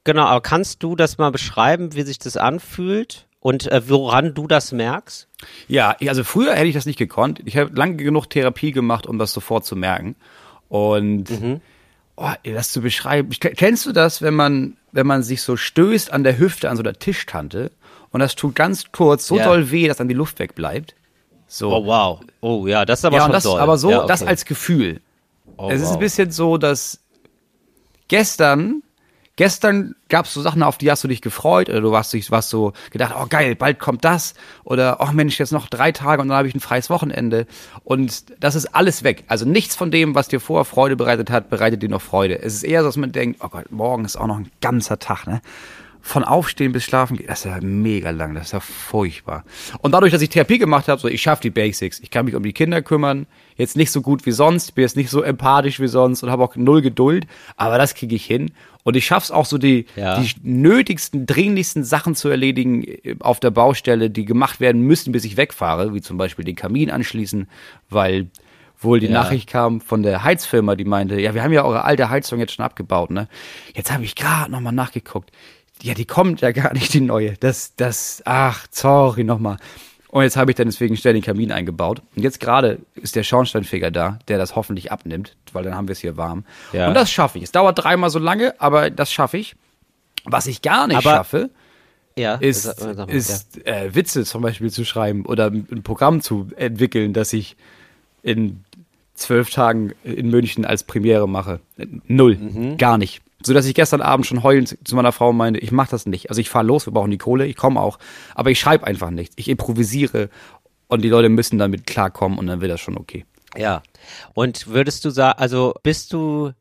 genau, aber kannst du das mal beschreiben, wie sich das anfühlt und äh, woran du das merkst? Ja, also früher hätte ich das nicht gekonnt. Ich habe lange genug Therapie gemacht, um das sofort zu merken. Und mhm. oh, das zu beschreiben, kennst du das, wenn man, wenn man sich so stößt an der Hüfte an so einer Tischtante und das tut ganz kurz so ja. doll weh, dass dann die Luft wegbleibt. So. Oh wow. Oh ja, das ist aber ja, schon das, doll. Aber so, ja, okay. das als Gefühl. Oh, es ist wow. ein bisschen so, dass gestern, gestern gab es so Sachen, auf die hast du dich gefreut oder du warst, warst so gedacht, oh geil, bald kommt das oder oh Mensch, jetzt noch drei Tage und dann habe ich ein freies Wochenende und das ist alles weg. Also nichts von dem, was dir vorher Freude bereitet hat, bereitet dir noch Freude. Es ist eher so, dass man denkt, oh Gott, morgen ist auch noch ein ganzer Tag, ne? von Aufstehen bis Schlafen geht, das ist ja mega lang, das ist ja furchtbar. Und dadurch, dass ich Therapie gemacht habe, so ich schaffe die Basics, ich kann mich um die Kinder kümmern, jetzt nicht so gut wie sonst, bin jetzt nicht so empathisch wie sonst und habe auch null Geduld, aber das kriege ich hin. Und ich schaff's auch so die, ja. die nötigsten, dringlichsten Sachen zu erledigen äh, auf der Baustelle, die gemacht werden müssen, bis ich wegfahre, wie zum Beispiel den Kamin anschließen, weil wohl die ja. Nachricht kam von der Heizfirma, die meinte, ja, wir haben ja eure alte Heizung jetzt schon abgebaut, ne? Jetzt habe ich gerade nochmal nachgeguckt ja, die kommt ja gar nicht, die neue. Das, das, ach, sorry nochmal. Und jetzt habe ich dann deswegen schnell den Kamin eingebaut. Und jetzt gerade ist der Schornsteinfeger da, der das hoffentlich abnimmt, weil dann haben wir es hier warm. Ja. Und das schaffe ich. Es dauert dreimal so lange, aber das schaffe ich. Was ich gar nicht aber, schaffe, ja, ist, mal, ist ja. äh, Witze zum Beispiel zu schreiben oder ein Programm zu entwickeln, das ich in zwölf Tagen in München als Premiere mache. Null. Mhm. Gar nicht. So dass ich gestern Abend schon heulend zu meiner Frau meinte, ich mache das nicht. Also ich fahre los, wir brauchen die Kohle, ich komme auch. Aber ich schreibe einfach nichts. Ich improvisiere und die Leute müssen damit klarkommen und dann wird das schon okay. Ja. Und würdest du sagen, also bist du,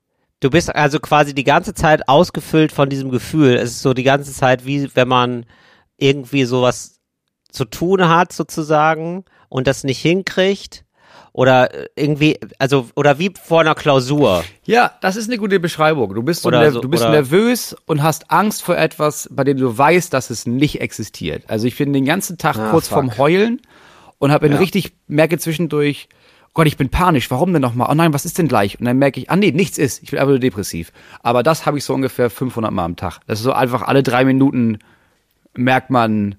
du bist also quasi die ganze Zeit ausgefüllt von diesem Gefühl. Es ist so die ganze Zeit wie wenn man irgendwie sowas zu tun hat sozusagen und das nicht hinkriegt oder äh, irgendwie, also, oder wie vor einer Klausur. Ja, das ist eine gute Beschreibung. Du bist, so ner so, du bist nervös und hast Angst vor etwas, bei dem du weißt, dass es nicht existiert. Also ich bin den ganzen Tag ah, kurz fuck. vorm Heulen und habe ja. richtig, merke zwischendurch, oh Gott, ich bin panisch, warum denn nochmal? Oh nein, was ist denn gleich? Und dann merke ich, ah nee, nichts ist, ich bin einfach nur depressiv. Aber das habe ich so ungefähr 500 Mal am Tag. Das ist so einfach alle drei Minuten merkt man,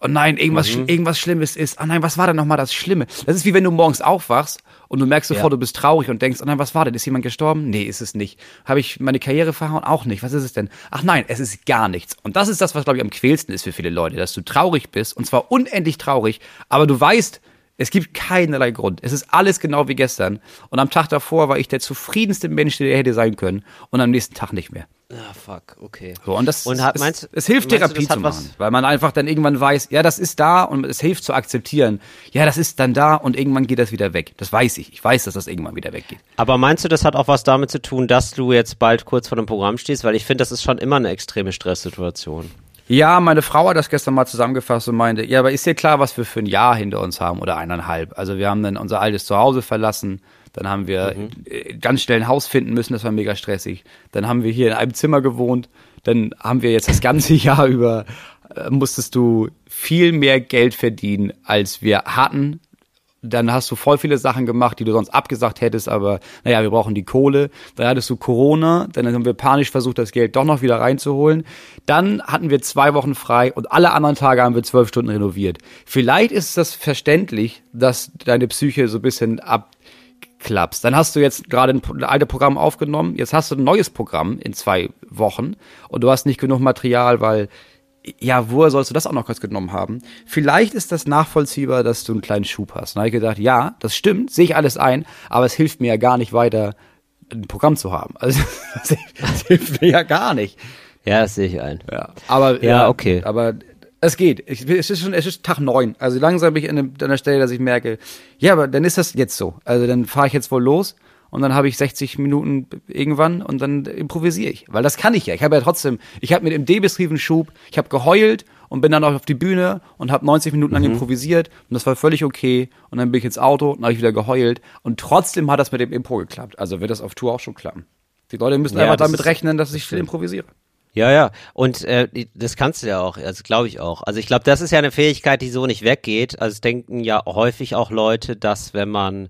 oh nein, irgendwas, mhm. irgendwas Schlimmes ist. Oh nein, was war denn nochmal das Schlimme? Das ist wie wenn du morgens aufwachst und du merkst sofort, ja. du bist traurig und denkst, oh nein, was war denn? Ist jemand gestorben? Nee, ist es nicht. Habe ich meine Karriere verhauen? Auch nicht. Was ist es denn? Ach nein, es ist gar nichts. Und das ist das, was, glaube ich, am quälsten ist für viele Leute, dass du traurig bist und zwar unendlich traurig, aber du weißt, es gibt keinerlei Grund. Es ist alles genau wie gestern. Und am Tag davor war ich der zufriedenste Mensch, der hätte sein können. Und am nächsten Tag nicht mehr. Ah, fuck, okay. So, und das und hat, meinst, es, hilft Therapie du, zu machen, weil man einfach dann irgendwann weiß, ja, das ist da und es hilft zu akzeptieren. Ja, das ist dann da und irgendwann geht das wieder weg. Das weiß ich. Ich weiß, dass das irgendwann wieder weggeht. Aber meinst du, das hat auch was damit zu tun, dass du jetzt bald kurz vor dem Programm stehst? Weil ich finde, das ist schon immer eine extreme Stresssituation. Ja, meine Frau hat das gestern mal zusammengefasst und meinte, ja, aber ist dir klar, was wir für ein Jahr hinter uns haben oder eineinhalb? Also wir haben dann unser altes Zuhause verlassen, Dann haben wir mhm. ganz schnell ein Haus finden müssen, das war mega stressig. Dann haben wir hier in einem Zimmer gewohnt. Dann haben wir jetzt das ganze <laughs> Jahr über, äh, musstest du viel mehr Geld verdienen, als wir hatten dann hast du voll viele Sachen gemacht, die du sonst abgesagt hättest, aber naja, wir brauchen die Kohle. Dann hattest du Corona, dann haben wir panisch versucht, das Geld doch noch wieder reinzuholen. Dann hatten wir zwei Wochen frei und alle anderen Tage haben wir zwölf Stunden renoviert. Vielleicht ist das verständlich, dass deine Psyche so ein bisschen abklappst. Dann hast du jetzt gerade ein altes Programm aufgenommen, jetzt hast du ein neues Programm in zwei Wochen und du hast nicht genug Material, weil ja, woher sollst du das auch noch kurz genommen haben? Vielleicht ist das nachvollziehbar, dass du einen kleinen Schub hast. Da habe ich gedacht, ja, das stimmt, sehe ich alles ein, aber es hilft mir ja gar nicht weiter, ein Programm zu haben. <laughs> Also das hilft mir ja gar nicht. Ja, das sehe ich ein. Ja, aber ja, okay. Aber es geht. Es ist schon, es ist Tag neun. Also langsam bin ich an der Stelle, dass ich merke, ja, aber dann ist das jetzt so. Also dann fahre ich jetzt wohl los und dann habe ich 60 Minuten irgendwann und dann improvisiere ich. Weil das kann ich ja. Ich habe ja trotzdem, ich habe mit dem depressiven Schub, ich habe geheult und bin dann auch auf die Bühne und habe 90 Minuten lang mhm. improvisiert und das war völlig okay. Und dann bin ich ins Auto und habe ich wieder geheult und trotzdem hat das mit dem Impro geklappt. Also wird das auf Tour auch schon klappen. Die Leute müssen ja, einfach damit rechnen, dass ich viel improvisiere. Ja, ja. Und äh, das kannst du ja auch, also glaube ich auch. Also ich glaube, das ist ja eine Fähigkeit, die so nicht weggeht. Also denken ja häufig auch Leute, dass wenn man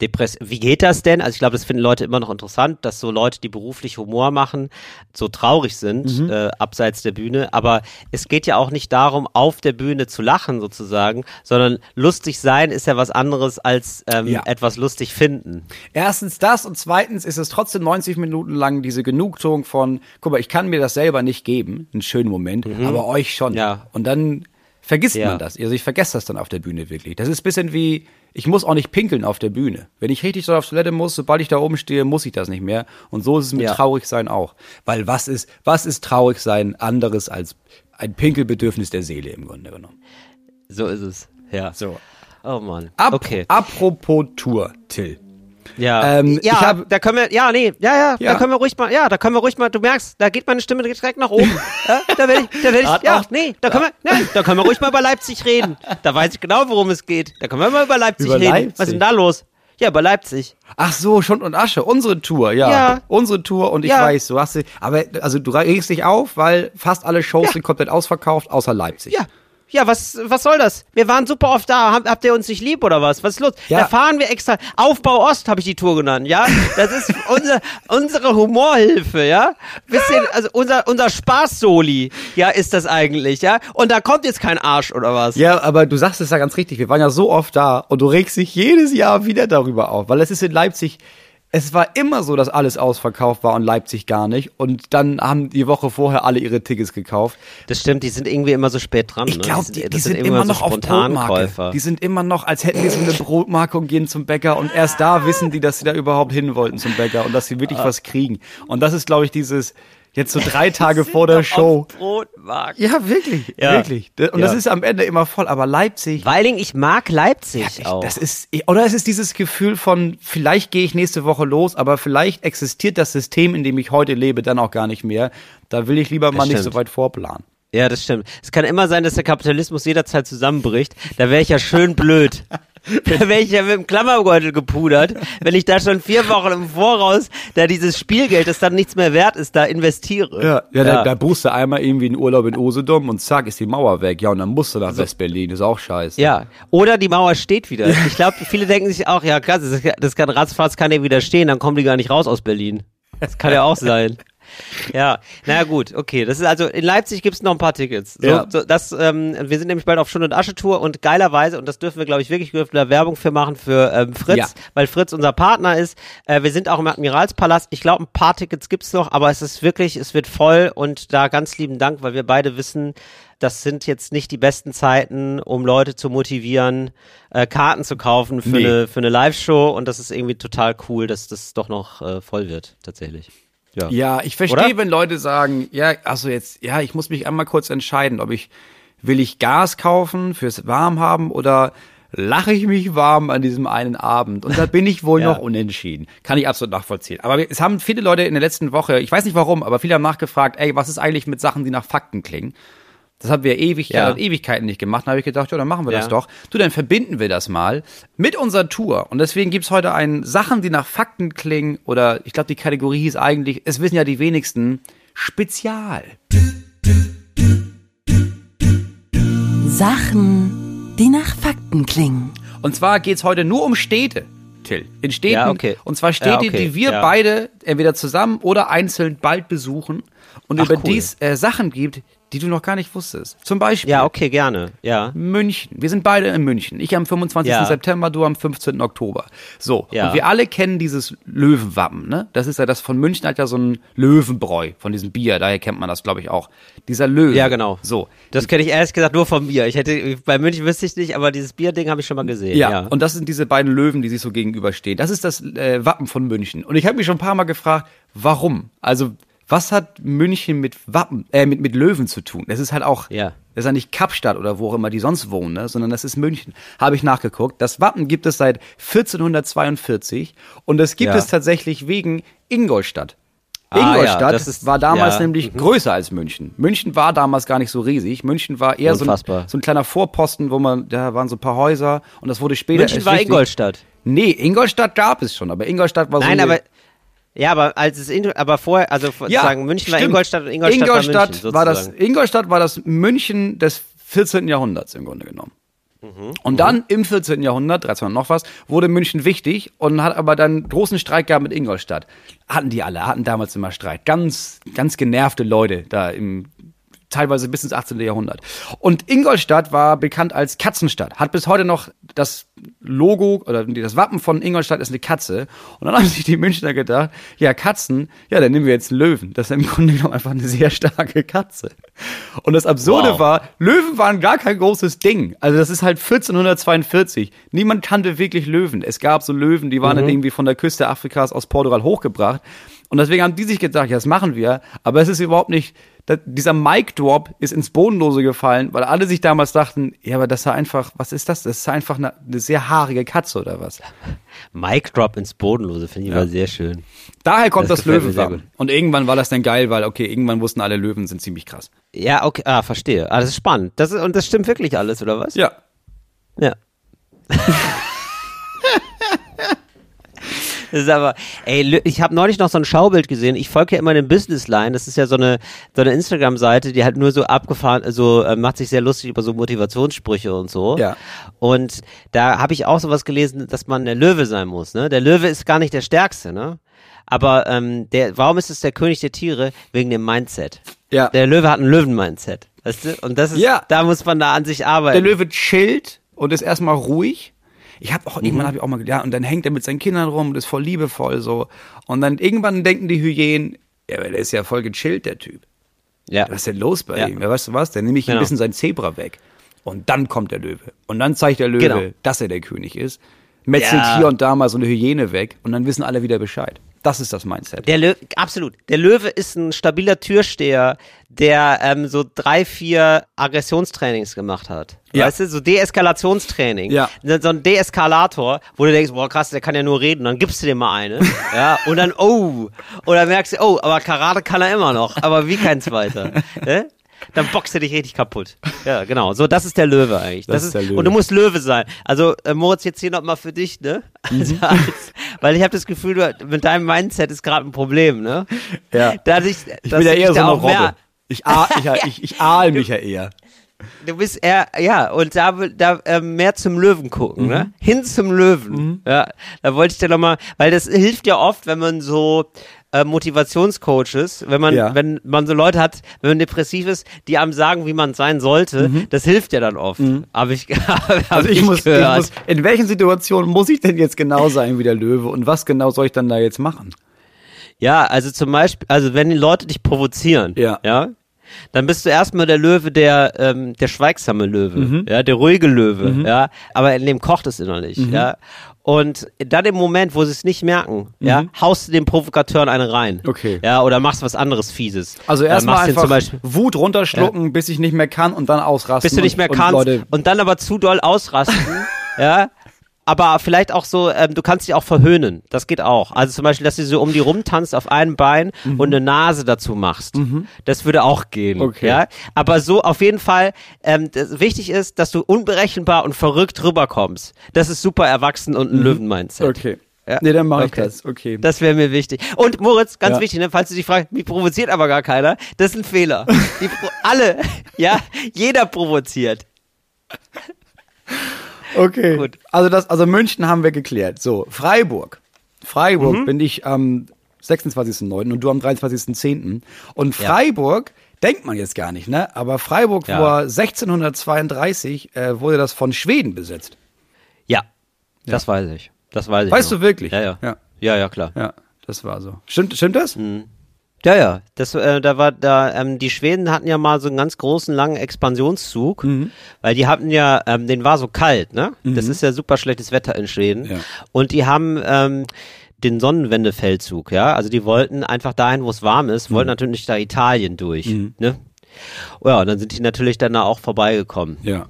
Depress Wie geht das denn? Also ich glaube, das finden Leute immer noch interessant, dass so Leute, die beruflich Humor machen, so traurig sind, mhm. äh, abseits der Bühne. Aber es geht ja auch nicht darum, auf der Bühne zu lachen sozusagen, sondern lustig sein ist ja was anderes als ähm, ja. etwas lustig finden. Erstens das und zweitens ist es trotzdem 90 Minuten lang diese Genugtuung von, guck mal, ich kann mir das selber nicht geben, einen schönen Moment, mhm. aber euch schon. Ja. Und dann vergisst ja. man das. Also ich vergesse das dann auf der Bühne wirklich. Das ist ein bisschen wie, ich muss auch nicht pinkeln auf der Bühne. Wenn ich richtig so auf Toilette muss, sobald ich da oben stehe, muss ich das nicht mehr. Und so ist es mit ja. Traurigsein auch. Weil was ist, was ist Traurigsein anderes als ein Pinkelbedürfnis der Seele im Grunde genommen? So ist es, ja. So. Oh Mann. Ap okay. Apropos Tour, Till. Ja, ähm, ja, hab, da können wir, ja, nee, ja, ja, ja, da können wir ruhig mal, ja, da können wir ruhig mal, du merkst, da geht meine Stimme direkt nach oben. <laughs> ja, da werde ich, da werde ich, ja, nee, da können wir, nein, da können wir ruhig mal über Leipzig reden. Da weiß ich genau, worum es geht. Da können wir mal über Leipzig über reden. Leipzig. Was ist denn da los? Ja, bei Leipzig. Ach so, Schund und Asche, unsere Tour, ja. ja. Unsere Tour und ich ja. weiß, du hast, aber, also du regst dich auf, weil fast alle Shows ja. sind komplett ausverkauft, außer Leipzig. Ja, ja, was, was soll das? Wir waren super oft da. Hab, habt ihr uns nicht lieb oder was? Was ist los? Ja. Da fahren wir extra. Aufbau Ost habe ich die Tour genannt, ja? Das ist <laughs> unser, unsere Humorhilfe, ja? Bisschen, also unser, unser Spaß-Soli, ja, ist das eigentlich, ja? Und da kommt jetzt kein Arsch oder was? Ja, aber du sagst es ja ganz richtig. Wir waren ja so oft da und du regst dich jedes Jahr wieder darüber auf, weil es ist in Leipzig es war immer so, dass alles ausverkauft war und Leipzig gar nicht. Und dann haben die Woche vorher alle ihre Tickets gekauft. Das stimmt, die sind irgendwie immer so spät dran. Ich glaube, ne? die, die, die, sind, sind immer noch so auf Brotmarke. Die sind immer noch, als hätten die so eine Brotmarke und gehen zum Bäcker. Und erst da wissen die, dass sie da überhaupt hin wollten zum Bäcker und dass sie wirklich ah. was kriegen. Und das ist, glaube ich, dieses, Jetzt so drei Tage vor der Show. Brotmarkt. Ja, wirklich, ja. wirklich. Und ja. das ist am Ende immer voll. Aber Leipzig. Weil ich mag Leipzig ja, ich, auch. Das ist, oder es ist dieses Gefühl von, vielleicht gehe ich nächste Woche los, aber vielleicht existiert das System, in dem ich heute lebe, dann auch gar nicht mehr. Da will ich lieber das mal stimmt. nicht so weit vorplanen. Ja, das stimmt. Es kann immer sein, dass der Kapitalismus jederzeit zusammenbricht. Da wäre ich ja schön blöd. <laughs> da wäre ich ja mit dem Klammerbeutel gepudert, wenn ich da schon vier Wochen im Voraus da dieses Spielgeld, das dann nichts mehr wert ist, da investiere. Ja, ja, ja. Da, da buchst du einmal irgendwie einen Urlaub in Usedom und zack, ist die Mauer weg. Ja, und dann musst du nach so. West-Berlin, ist auch scheiße. Ja, oder die Mauer steht wieder. Ich glaube, viele denken sich auch, ja krass, das kann ratzfatz kann ja wieder stehen, dann kommen die gar nicht raus aus Berlin. Das kann ja auch sein. Ja, naja gut, okay. Das ist also in Leipzig gibt es noch ein paar Tickets. So, ja. so, das, ähm, wir sind nämlich bald auf Schund und Asche Tour und geilerweise, und das dürfen wir, glaube ich, wirklich dürfen da Werbung für machen für ähm, Fritz, ja. weil Fritz unser Partner ist. Äh, wir sind auch im Admiralspalast. Ich glaube, ein paar Tickets gibt's noch, aber es ist wirklich, es wird voll und da ganz lieben Dank, weil wir beide wissen, das sind jetzt nicht die besten Zeiten, um Leute zu motivieren, äh, Karten zu kaufen für nee. eine für eine Live-Show und das ist irgendwie total cool, dass das doch noch äh, voll wird, tatsächlich. Ja, ja ich verstehe, wenn Leute sagen, ja, also jetzt, ja, ich muss mich einmal kurz entscheiden, ob ich, will ich Gas kaufen fürs Warmhaben oder lache ich mich warm an diesem einen Abend. Und da bin ich wohl <laughs> ja. noch unentschieden. Kann ich absolut nachvollziehen. Aber es haben viele Leute in der letzten Woche, ich weiß nicht warum, aber viele haben nachgefragt, ey, was ist eigentlich mit Sachen, die nach Fakten klingen? Das haben wir ewig, ja. Ewigkeiten nicht gemacht. Da habe ich gedacht, ja, dann machen wir ja. das doch. Du, dann verbinden wir das mal mit unserer Tour. Und deswegen gibt's heute ein Sachen, die nach Fakten klingen. Oder ich glaube, die Kategorie hieß eigentlich, es wissen ja die wenigsten, Spezial. Sachen, die nach Fakten klingen. Und zwar geht's heute nur um Städte. Till. In Städten. Ja, okay. Und zwar Städte, ja, okay. die wir ja. beide entweder zusammen oder einzeln bald besuchen und Ach, über cool. dies äh, Sachen gibt, die du noch gar nicht wusstest. Zum Beispiel. Ja, okay, gerne. Ja. München. Wir sind beide in München. Ich am 25. Ja. September, du am 15. Oktober. So. Ja. Und wir alle kennen dieses Löwenwappen, ne? Das ist ja das von München hat ja so ein Löwenbräu von diesem Bier. Daher kennt man das, glaube ich, auch. Dieser Löwe. Ja, genau. So. Das kenne ich ehrlich gesagt nur vom Bier. Ich hätte, bei München wüsste ich nicht, aber dieses Bierding habe ich schon mal gesehen. Ja. ja. Und das sind diese beiden Löwen, die sich so gegenüberstehen. Das ist das äh, Wappen von München. Und ich habe mich schon ein paar Mal gefragt, warum? Also, was hat München mit Wappen, äh, mit, mit Löwen zu tun? Das ist halt auch, ja. das ist ja nicht Kapstadt oder wo auch immer die sonst wohnen, ne? sondern das ist München. Habe ich nachgeguckt. Das Wappen gibt es seit 1442 und das gibt ja. es tatsächlich wegen Ingolstadt. Ah, Ingolstadt ja, ist, war damals ja. nämlich mhm. größer als München. München war damals gar nicht so riesig. München war eher so ein, so ein, kleiner Vorposten, wo man, da waren so ein paar Häuser und das wurde später. München war richtig. Ingolstadt. Nee, Ingolstadt gab es schon, aber Ingolstadt war so. Nein, aber ja, aber als es in, aber vorher, also ja, sagen München stimmt. war Ingolstadt und Ingolstadt, Ingolstadt war München. War das, Ingolstadt war das München des 14. Jahrhunderts im Grunde genommen. Mhm. Und dann mhm. im 14. Jahrhundert, 1300 noch was, wurde München wichtig und hat aber dann großen Streit gehabt mit Ingolstadt. Hatten die alle, hatten damals immer Streit. Ganz, ganz genervte Leute da im teilweise bis ins 18. Jahrhundert. Und Ingolstadt war bekannt als Katzenstadt, hat bis heute noch das Logo oder das Wappen von Ingolstadt ist eine Katze. Und dann <laughs> haben sich die Münchner gedacht, ja, Katzen, ja, dann nehmen wir jetzt einen Löwen. Das ist im Grunde genommen einfach eine sehr starke Katze. Und das Absurde wow. war, Löwen waren gar kein großes Ding. Also das ist halt 1442. Niemand kannte wirklich Löwen. Es gab so Löwen, die waren mhm. dann irgendwie von der Küste Afrikas aus Portugal hochgebracht. Und deswegen haben die sich gedacht, ja, das machen wir. Aber es ist überhaupt nicht, dieser Mic Drop ist ins Bodenlose gefallen, weil alle sich damals dachten, ja, aber das ist einfach, was ist das? Das ist einfach eine, eine sehr haarige Katze oder was? <laughs> Mic Drop ins Bodenlose finde ich ja. mal sehr schön. Daher kommt das, das Löwenwappen. Und irgendwann war das dann geil, weil okay, irgendwann wussten alle Löwen sind ziemlich krass. Ja, okay, ah, verstehe. Ah, das ist spannend. Das ist, und das stimmt wirklich alles, oder was? Ja. Ja. <laughs> <laughs> Das ist aber, ey, ich habe neulich noch so ein Schaubild gesehen. Ich folge ja immer dem Businessline. Das ist ja so eine, so eine Instagram-Seite, die halt nur so abgefahren, so äh, macht sich sehr lustig über so Motivationssprüche und so. Ja. Und da habe ich auch sowas gelesen, dass man der Löwe sein muss. Ne? Der Löwe ist gar nicht der Stärkste, ne? Aber ähm, der, warum ist es der König der Tiere? Wegen dem Mindset. Ja. Der Löwe hat ein Löwen-Mindset. Weißt du? Und das ist, ja. da muss man da an sich arbeiten. Der Löwe chillt und ist erstmal ruhig ich habe auch, mhm. irgendwann habe ich auch mal, ja, und dann hängt er mit seinen Kindern rum und ist voll liebevoll so. Und dann irgendwann denken die Hyänen, ja, der ist ja voll gechillt, der Typ. Ja. Was ist denn los bei ja. ihm? Ja, weißt du was? Dann nehme ich genau. ein bisschen sein Zebra weg. Und dann kommt der Löwe. Und dann zeigt der Löwe, genau. dass er der König ist. Metzelt ja. hier und da mal so eine Hyäne weg und dann wissen alle wieder Bescheid. Das ist das Mindset. Der Löwe, absolut. Der Löwe ist ein stabiler Türsteher, der ähm, so drei, vier Aggressionstrainings gemacht hat. Ja. Weißt du, so Deeskalationstraining. Ja. So ein Deeskalator, wo du denkst, boah krass, der kann ja nur reden, dann gibst du dir mal eine. <laughs> ja, und dann, oh, oder merkst du, oh, aber Karate kann er immer noch, aber wie kein zweiter. <laughs> ne? dann boxt er dich richtig kaputt. Ja, genau. So, das ist der Löwe eigentlich. Das, das ist, der Löwe. Und du musst Löwe sein. Also, äh, Moritz, jetzt hier nochmal für dich, ne? Also, mhm. als, weil ich habe das Gefühl, du, mit deinem Mindset ist gerade ein Problem, ne? Ja. Dadurch, ich bin ja eher so eine Robbe. Ich, ah, ich, ich, ich ahl mich ja eher. Du bist eher, ja, und da, da äh, mehr zum Löwen gucken, ne? mhm. ne? Hin zum Löwen. Mhm. Ja, da wollte ich dir nochmal, weil das hilft ja oft, wenn man so äh, Motivationscoaches, wenn man, ja. wenn man so Leute hat, wenn man depressiv ist, die einem sagen, wie man sein sollte, mhm. das hilft ja dann oft. Mhm. Aber ich, <laughs> hab also ich, ich, muss, ich muss, in welchen Situationen muss ich denn jetzt genau sein wie der Löwe und was genau soll ich dann da jetzt machen? Ja, also zum Beispiel, also wenn die Leute dich provozieren, ja, ja dann bist du erstmal der Löwe, der, ähm, der schweigsame Löwe, mhm. ja, der ruhige Löwe, mhm. ja, aber in dem kocht es innerlich, mhm. ja. Und dann im Moment, wo sie es nicht merken, mhm. ja, haust du den Provokateuren eine rein. Okay. Ja, oder machst was anderes Fieses. Also erstmal einfach Beispiel, Wut runterschlucken, ja. bis ich nicht mehr kann und dann ausrasten. Bis du nicht mehr und, kannst und, und dann aber zu doll ausrasten, <laughs> ja, aber vielleicht auch so, ähm, du kannst dich auch verhöhnen. Das geht auch. Also zum Beispiel, dass du so um die rumtanzt auf einem Bein mhm. und eine Nase dazu machst. Mhm. Das würde auch gehen. Okay. Ja? Aber so auf jeden Fall, ähm, wichtig ist, dass du unberechenbar und verrückt rüberkommst. Das ist super erwachsen und ein mhm. Löwen-Mindset. Okay. Ja. Nee, dann mach okay. ich das. Okay. Das wäre mir wichtig. Und Moritz, ganz ja. wichtig, ne, falls du dich fragst, mich provoziert aber gar keiner, das ist ein Fehler. <laughs> alle, ja, jeder provoziert. Okay. Gut. Also das, also München haben wir geklärt. So, Freiburg. Freiburg mhm. bin ich am 26.09. und du am 23.10. Und Freiburg ja. denkt man jetzt gar nicht, ne? Aber Freiburg ja. war 1632 äh, wurde das von Schweden besetzt. Ja, das weiß ich. Das weiß ich. Weißt noch. du wirklich? Ja, ja. Ja, ja, ja klar. Ja, das war so. Stimmt, stimmt das? Mhm. Ja, ja. Das, äh, da war da, ähm, die Schweden hatten ja mal so einen ganz großen, langen Expansionszug, mhm. weil die hatten ja, ähm, den war so kalt, ne? Mhm. Das ist ja super schlechtes Wetter in Schweden. Ja. Und die haben ähm, den Sonnenwendefeldzug, ja. Also die wollten einfach dahin, wo es warm ist, mhm. wollten natürlich da Italien durch, mhm. ne? Ja, und dann sind die natürlich dann da auch vorbeigekommen. Ja.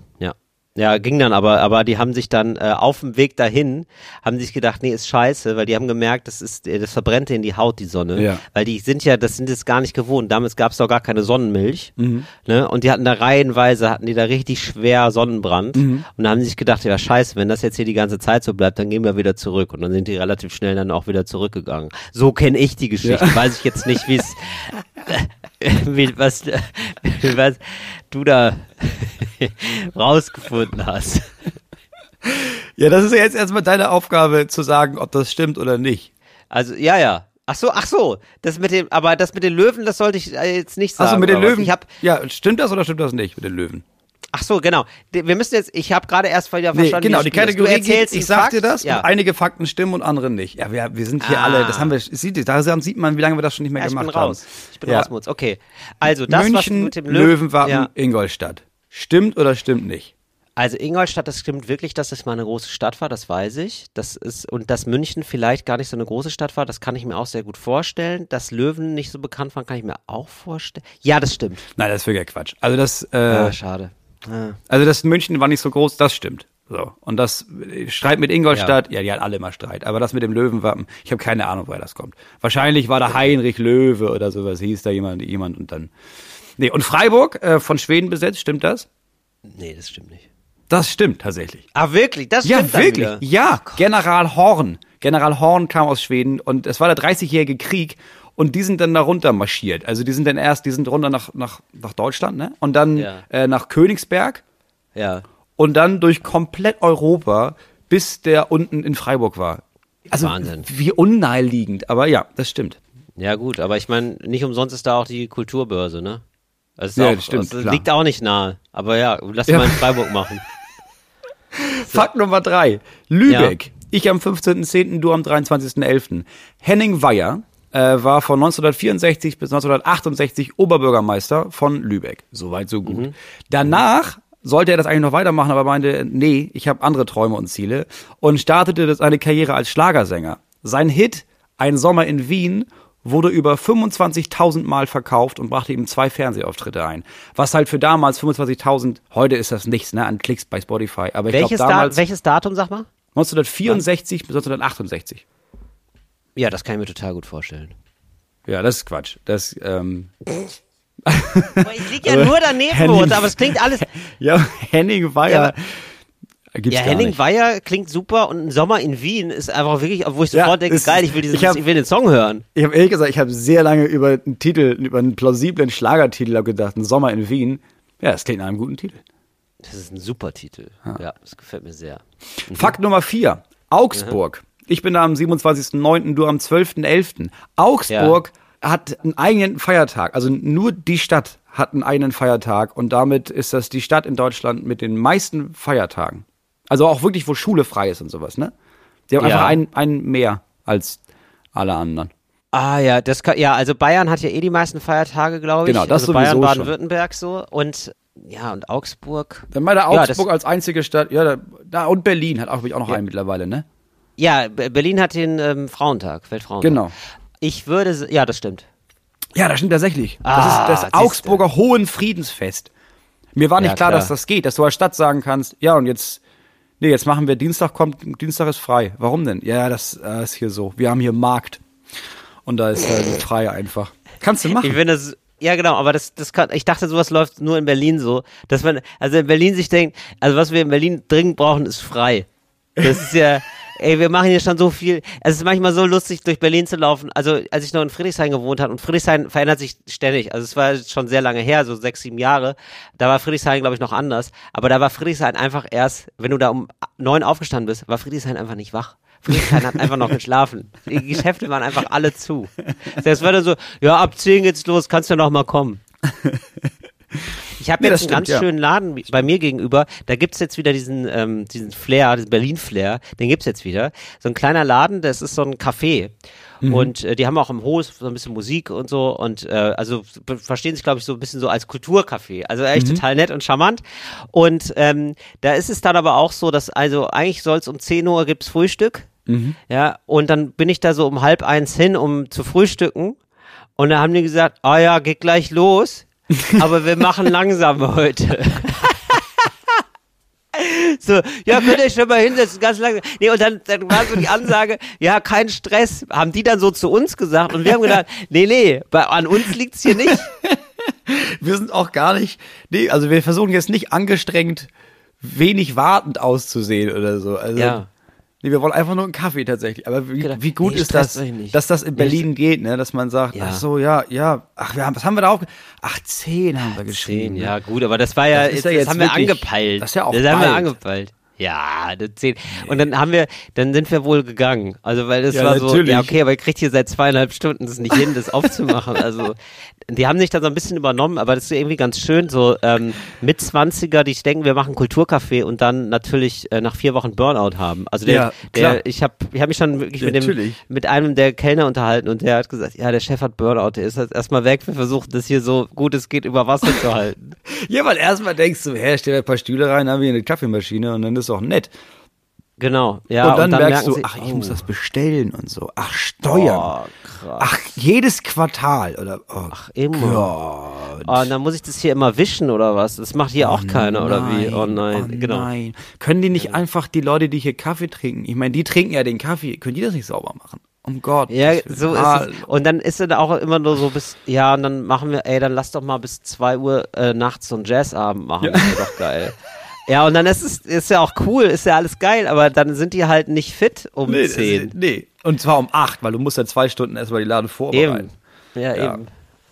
Ja, ging dann aber, aber die haben sich dann äh, auf dem Weg dahin, haben sich gedacht, nee, ist scheiße, weil die haben gemerkt, das ist, äh, das verbrennt in die Haut, die Sonne. Ja. Weil die sind ja, das sind es gar nicht gewohnt. Damals gab es doch gar keine Sonnenmilch. Mhm. Ne? Und die hatten da reihenweise, hatten die da richtig schwer Sonnenbrand. Mhm. Und da haben sie sich gedacht, ja scheiße, wenn das jetzt hier die ganze Zeit so bleibt, dann gehen wir wieder zurück. Und dann sind die relativ schnell dann auch wieder zurückgegangen. So kenne ich die Geschichte. Ja. Weiß ich jetzt nicht, wie es <laughs> <laughs> wie, was, <laughs> was du da <laughs> rausgefunden hast. Ja, das ist ja jetzt erstmal deine Aufgabe zu sagen, ob das stimmt oder nicht. Also, ja, ja. Ach so, ach so, das mit dem, aber das mit den Löwen, das sollte ich äh, jetzt nicht sagen. Also mit den Löwen, ich hab, ja, stimmt das oder stimmt das nicht mit den Löwen? Ach so, genau. Wir müssen jetzt, ich habe gerade erst wieder verstanden. Nee, genau, die Kategorie geht, ich sag dir das, ja. und einige Fakten stimmen und andere nicht. Ja, wir, wir sind hier ah. alle, das haben wir, sieht, da sieht man, wie lange wir das schon nicht mehr ja, gemacht haben. Ich bin raus. Ich bin ja. raus, Mutz. Okay. Also, das München, mit dem Löwen, Löwenwappen, ja. Ingolstadt. Stimmt oder stimmt nicht? Also Ingolstadt, das stimmt wirklich, dass es mal eine große Stadt war, das weiß ich. Das ist, und dass München vielleicht gar nicht so eine große Stadt war, das kann ich mir auch sehr gut vorstellen. Dass Löwen nicht so bekannt waren, kann ich mir auch vorstellen. Ja, das stimmt. Nein, das ist wirklich Quatsch. Also das, äh, ja, schade. Ja. Also das München war nicht so groß, das stimmt. So. Und das Streit mit Ingolstadt, ja. ja, die hat alle immer Streit. Aber das mit dem Löwenwappen, ich habe keine Ahnung, woher das kommt. Wahrscheinlich war da Heinrich Löwe oder sowas, hieß da jemand, jemand und dann. Nee, und Freiburg äh, von Schweden besetzt, stimmt das? Nee, das stimmt nicht. Das stimmt tatsächlich. Ah, wirklich? Das stimmt Ja, wirklich. Ja, oh General Horn. General Horn kam aus Schweden und es war der 30-jährige Krieg und die sind dann da runter marschiert. Also die sind dann erst, die sind runter nach, nach, nach Deutschland, ne? Und dann ja. äh, nach Königsberg. Ja. Und dann durch komplett Europa, bis der unten in Freiburg war. Also Wahnsinn. wie unnaheliegend, aber ja, das stimmt. Ja, gut, aber ich meine, nicht umsonst ist da auch die Kulturbörse, ne? Das, ja, auch, das stimmt. Das liegt auch nicht nahe. Aber ja, lass ja. mal in Freiburg machen. <laughs> So. Fakt Nummer drei. Lübeck. Ja. Ich am 15.10., du am 23.11. Henning Weyer äh, war von 1964 bis 1968 Oberbürgermeister von Lübeck. Soweit, so gut. Mhm. Danach sollte er das eigentlich noch weitermachen, aber meinte, nee, ich habe andere Träume und Ziele und startete seine Karriere als Schlagersänger. Sein Hit Ein Sommer in Wien wurde über 25.000 Mal verkauft und brachte ihm zwei Fernsehauftritte ein. Was halt für damals 25.000, heute ist das nichts, ne, an Klicks bei Spotify. Aber ich welches, glaub, damals, da, welches Datum, sag mal? 1964 bis 1968. Ja, das kann ich mir total gut vorstellen. Ja, das ist Quatsch. Das, ähm. ich lieg ja nur daneben, Henning, aber es klingt alles. <laughs> Ja, Henning Weyer. Ja, ja Henning nicht. Weyer klingt super und ein Sommer in Wien ist einfach wirklich, wo ich sofort ja, denke, geil, ich will, diesen, ich, hab, ich will den Song hören. Ich habe ehrlich gesagt, ich habe sehr lange über einen Titel, über einen plausiblen Schlagertitel gedacht, ein Sommer in Wien. Ja, das klingt nach einem guten Titel. Das ist ein super Titel. Ja, ja das gefällt mir sehr. Mhm. Fakt Nummer vier. Augsburg. Ich bin da am 27.09., du am 12.11. Augsburg ja. hat einen eigenen Feiertag. Also nur die Stadt hat einen eigenen Feiertag und damit ist das die Stadt in Deutschland mit den meisten Feiertagen. Also auch wirklich, wo Schule frei ist und sowas, ne? Die haben ja. einfach einen, einen mehr als alle anderen. Ah ja, das kann, ja, also Bayern hat ja eh die meisten Feiertage, glaube ich. Genau, das also Bayern, Baden-Württemberg so und ja, und Augsburg. Dann mal der Augsburg ja, als einzige Stadt, ja, da, und Berlin hat auch, auch noch ja. einen mittlerweile, ne? Ja, Berlin hat den ähm, Frauentag, Weltfrauentag. Genau. Ich würde, ja, das stimmt. Ja, das stimmt tatsächlich. Ah, das ist das Augsburger Hohen Friedensfest. Mir war nicht ja, klar, klar, dass das geht, dass du als Stadt sagen kannst, ja, und jetzt nee, jetzt machen wir Dienstag, kommt, Dienstag ist frei. Warum denn? Ja, das äh, ist hier so. Wir haben hier Markt. Und da ist äh, frei einfach. Kannst du machen. Ich finde das, ja, genau, aber das, das kann, ich dachte, sowas läuft nur in Berlin so, dass man, also in Berlin sich denkt, also was wir in Berlin dringend brauchen, ist frei. Das ist ja, ey, wir machen hier schon so viel. Es ist manchmal so lustig, durch Berlin zu laufen. Also, als ich noch in Friedrichshain gewohnt habe, und Friedrichshain verändert sich ständig. Also, es war schon sehr lange her, so sechs, sieben Jahre. Da war Friedrichshain, glaube ich, noch anders. Aber da war Friedrichshain einfach erst, wenn du da um neun aufgestanden bist, war Friedrichshain einfach nicht wach. Friedrichshain hat einfach noch geschlafen. Die Geschäfte waren einfach alle zu. Das war dann so, ja, ab zehn geht's los, kannst du noch mal kommen. <laughs> Ich habe nee, jetzt einen stimmt, ganz schönen Laden bei mir gegenüber. Da gibt's jetzt wieder diesen, ähm, diesen Flair, diesen Berlin-Flair. Den gibt's jetzt wieder. So ein kleiner Laden, das ist so ein Café. Mhm. Und äh, die haben auch im Hof so ein bisschen Musik und so. Und äh, also verstehen sich, glaube ich, so ein bisschen so als Kulturcafé. Also echt mhm. total nett und charmant. Und ähm, da ist es dann aber auch so, dass also eigentlich soll es um 10 Uhr gibt's Frühstück. Mhm. Ja, und dann bin ich da so um halb eins hin, um zu frühstücken. Und da haben die gesagt, ah ja, geht gleich los aber wir machen langsam heute. <laughs> so, ja, könnt ihr schon mal hinsetzen, ganz langsam. Nee, und dann, dann war so die Ansage, ja, kein Stress, haben die dann so zu uns gesagt und wir haben gedacht, nee, nee, bei, an uns liegt's hier nicht. <laughs> wir sind auch gar nicht, nee, also wir versuchen jetzt nicht angestrengt wenig wartend auszusehen oder so. Also, ja. Nee, wir wollen einfach nur einen Kaffee tatsächlich. Aber wie, genau. wie gut nee, ist das, dass das in Berlin nee, geht, ne? Dass man sagt, ja. ach so, ja, ja, ach, wir haben, was haben wir da auch? Ach, zehn haben wir geschrieben. Zehn, ja, gut, aber das war ja, das, ja das haben wirklich, wir angepeilt. Das ist ja auch Das bald. haben wir angepeilt. Ja, das zehn. Und dann haben wir, dann sind wir wohl gegangen. Also, weil das ja, war natürlich. so, ja, okay, aber ihr kriegt hier seit zweieinhalb Stunden das nicht hin, das aufzumachen. Also, <laughs> die haben sich da so ein bisschen übernommen, aber das ist irgendwie ganz schön, so ähm, mit 20er, die ich denken, wir machen Kulturcafé und dann natürlich äh, nach vier Wochen Burnout haben. Also der, ja, der ich habe ich hab mich schon wirklich mit dem mit einem der Kellner unterhalten und der hat gesagt, ja, der Chef hat Burnout, der ist jetzt erstmal weg, wir versuchen das hier so gut es geht über Wasser zu halten. <laughs> ja, weil erstmal denkst du, hä, stell ein paar Stühle rein, haben wir eine Kaffeemaschine und dann ist auch nett. Genau, ja. Und dann, und dann merkst du, sie, ach, ich oh. muss das bestellen und so. Ach, Steuern. Oh, ach, jedes Quartal oder. Oh, ach, immer. Oh, und dann muss ich das hier immer wischen oder was? Das macht hier oh, auch keiner oder wie? Oh nein, oh, genau. Nein. Können die nicht ja. einfach die Leute, die hier Kaffee trinken, ich meine, die trinken ja den Kaffee, können die das nicht sauber machen? Um Gott. Ja, so ist es. Und dann ist es auch immer nur so bis, ja, und dann machen wir, ey, dann lass doch mal bis zwei Uhr äh, nachts so einen Jazzabend machen. Ja. Das wäre doch geil. <laughs> Ja, und dann ist es ist ja auch cool, ist ja alles geil, aber dann sind die halt nicht fit um nee, 10. Nee, und zwar um 8, weil du musst ja zwei Stunden erstmal die Laden vorbereiten. Eben. Ja, ja, eben.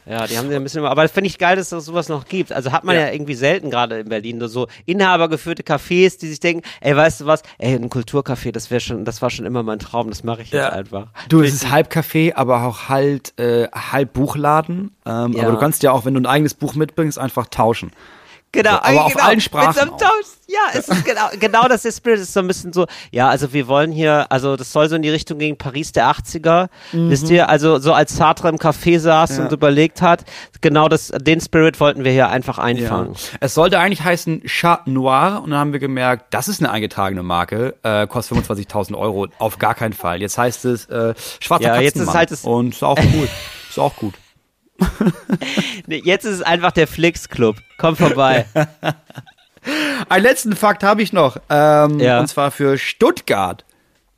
Ja, die haben ja ein bisschen, aber das finde ich geil, dass es sowas noch gibt. Also hat man ja, ja irgendwie selten gerade in Berlin so inhabergeführte Cafés, die sich denken, ey, weißt du was, ey, ein Kulturcafé, das wäre schon, das war schon immer mein Traum, das mache ich jetzt einfach. Du, es ist halb Café, aber auch halt äh, halb Buchladen. Ähm, ja. Aber du kannst ja auch, wenn du ein eigenes Buch mitbringst, einfach tauschen. Genau, so, aber auf genau, allen Sprachen. Mit so ja, es ist genau, genau das ist Spirit ist so ein bisschen so, ja, also wir wollen hier, also das soll so in die Richtung gegen Paris der 80er, mhm. wisst ihr, also so als Sartre im Café saß ja. und überlegt hat, genau das, den Spirit wollten wir hier einfach einfangen. Ja. Es sollte eigentlich heißen Chat Noir und dann haben wir gemerkt, das ist eine eingetragene Marke, äh, kostet 25.000 Euro, auf gar keinen Fall. Jetzt heißt es äh, Schwarzer ja, jetzt ist halt es und ist auch gut, <laughs> ist auch gut. <laughs> nee, jetzt ist es einfach der Flix Club. Komm vorbei. <laughs> Einen letzten Fakt habe ich noch. Ähm, ja. Und zwar für Stuttgart.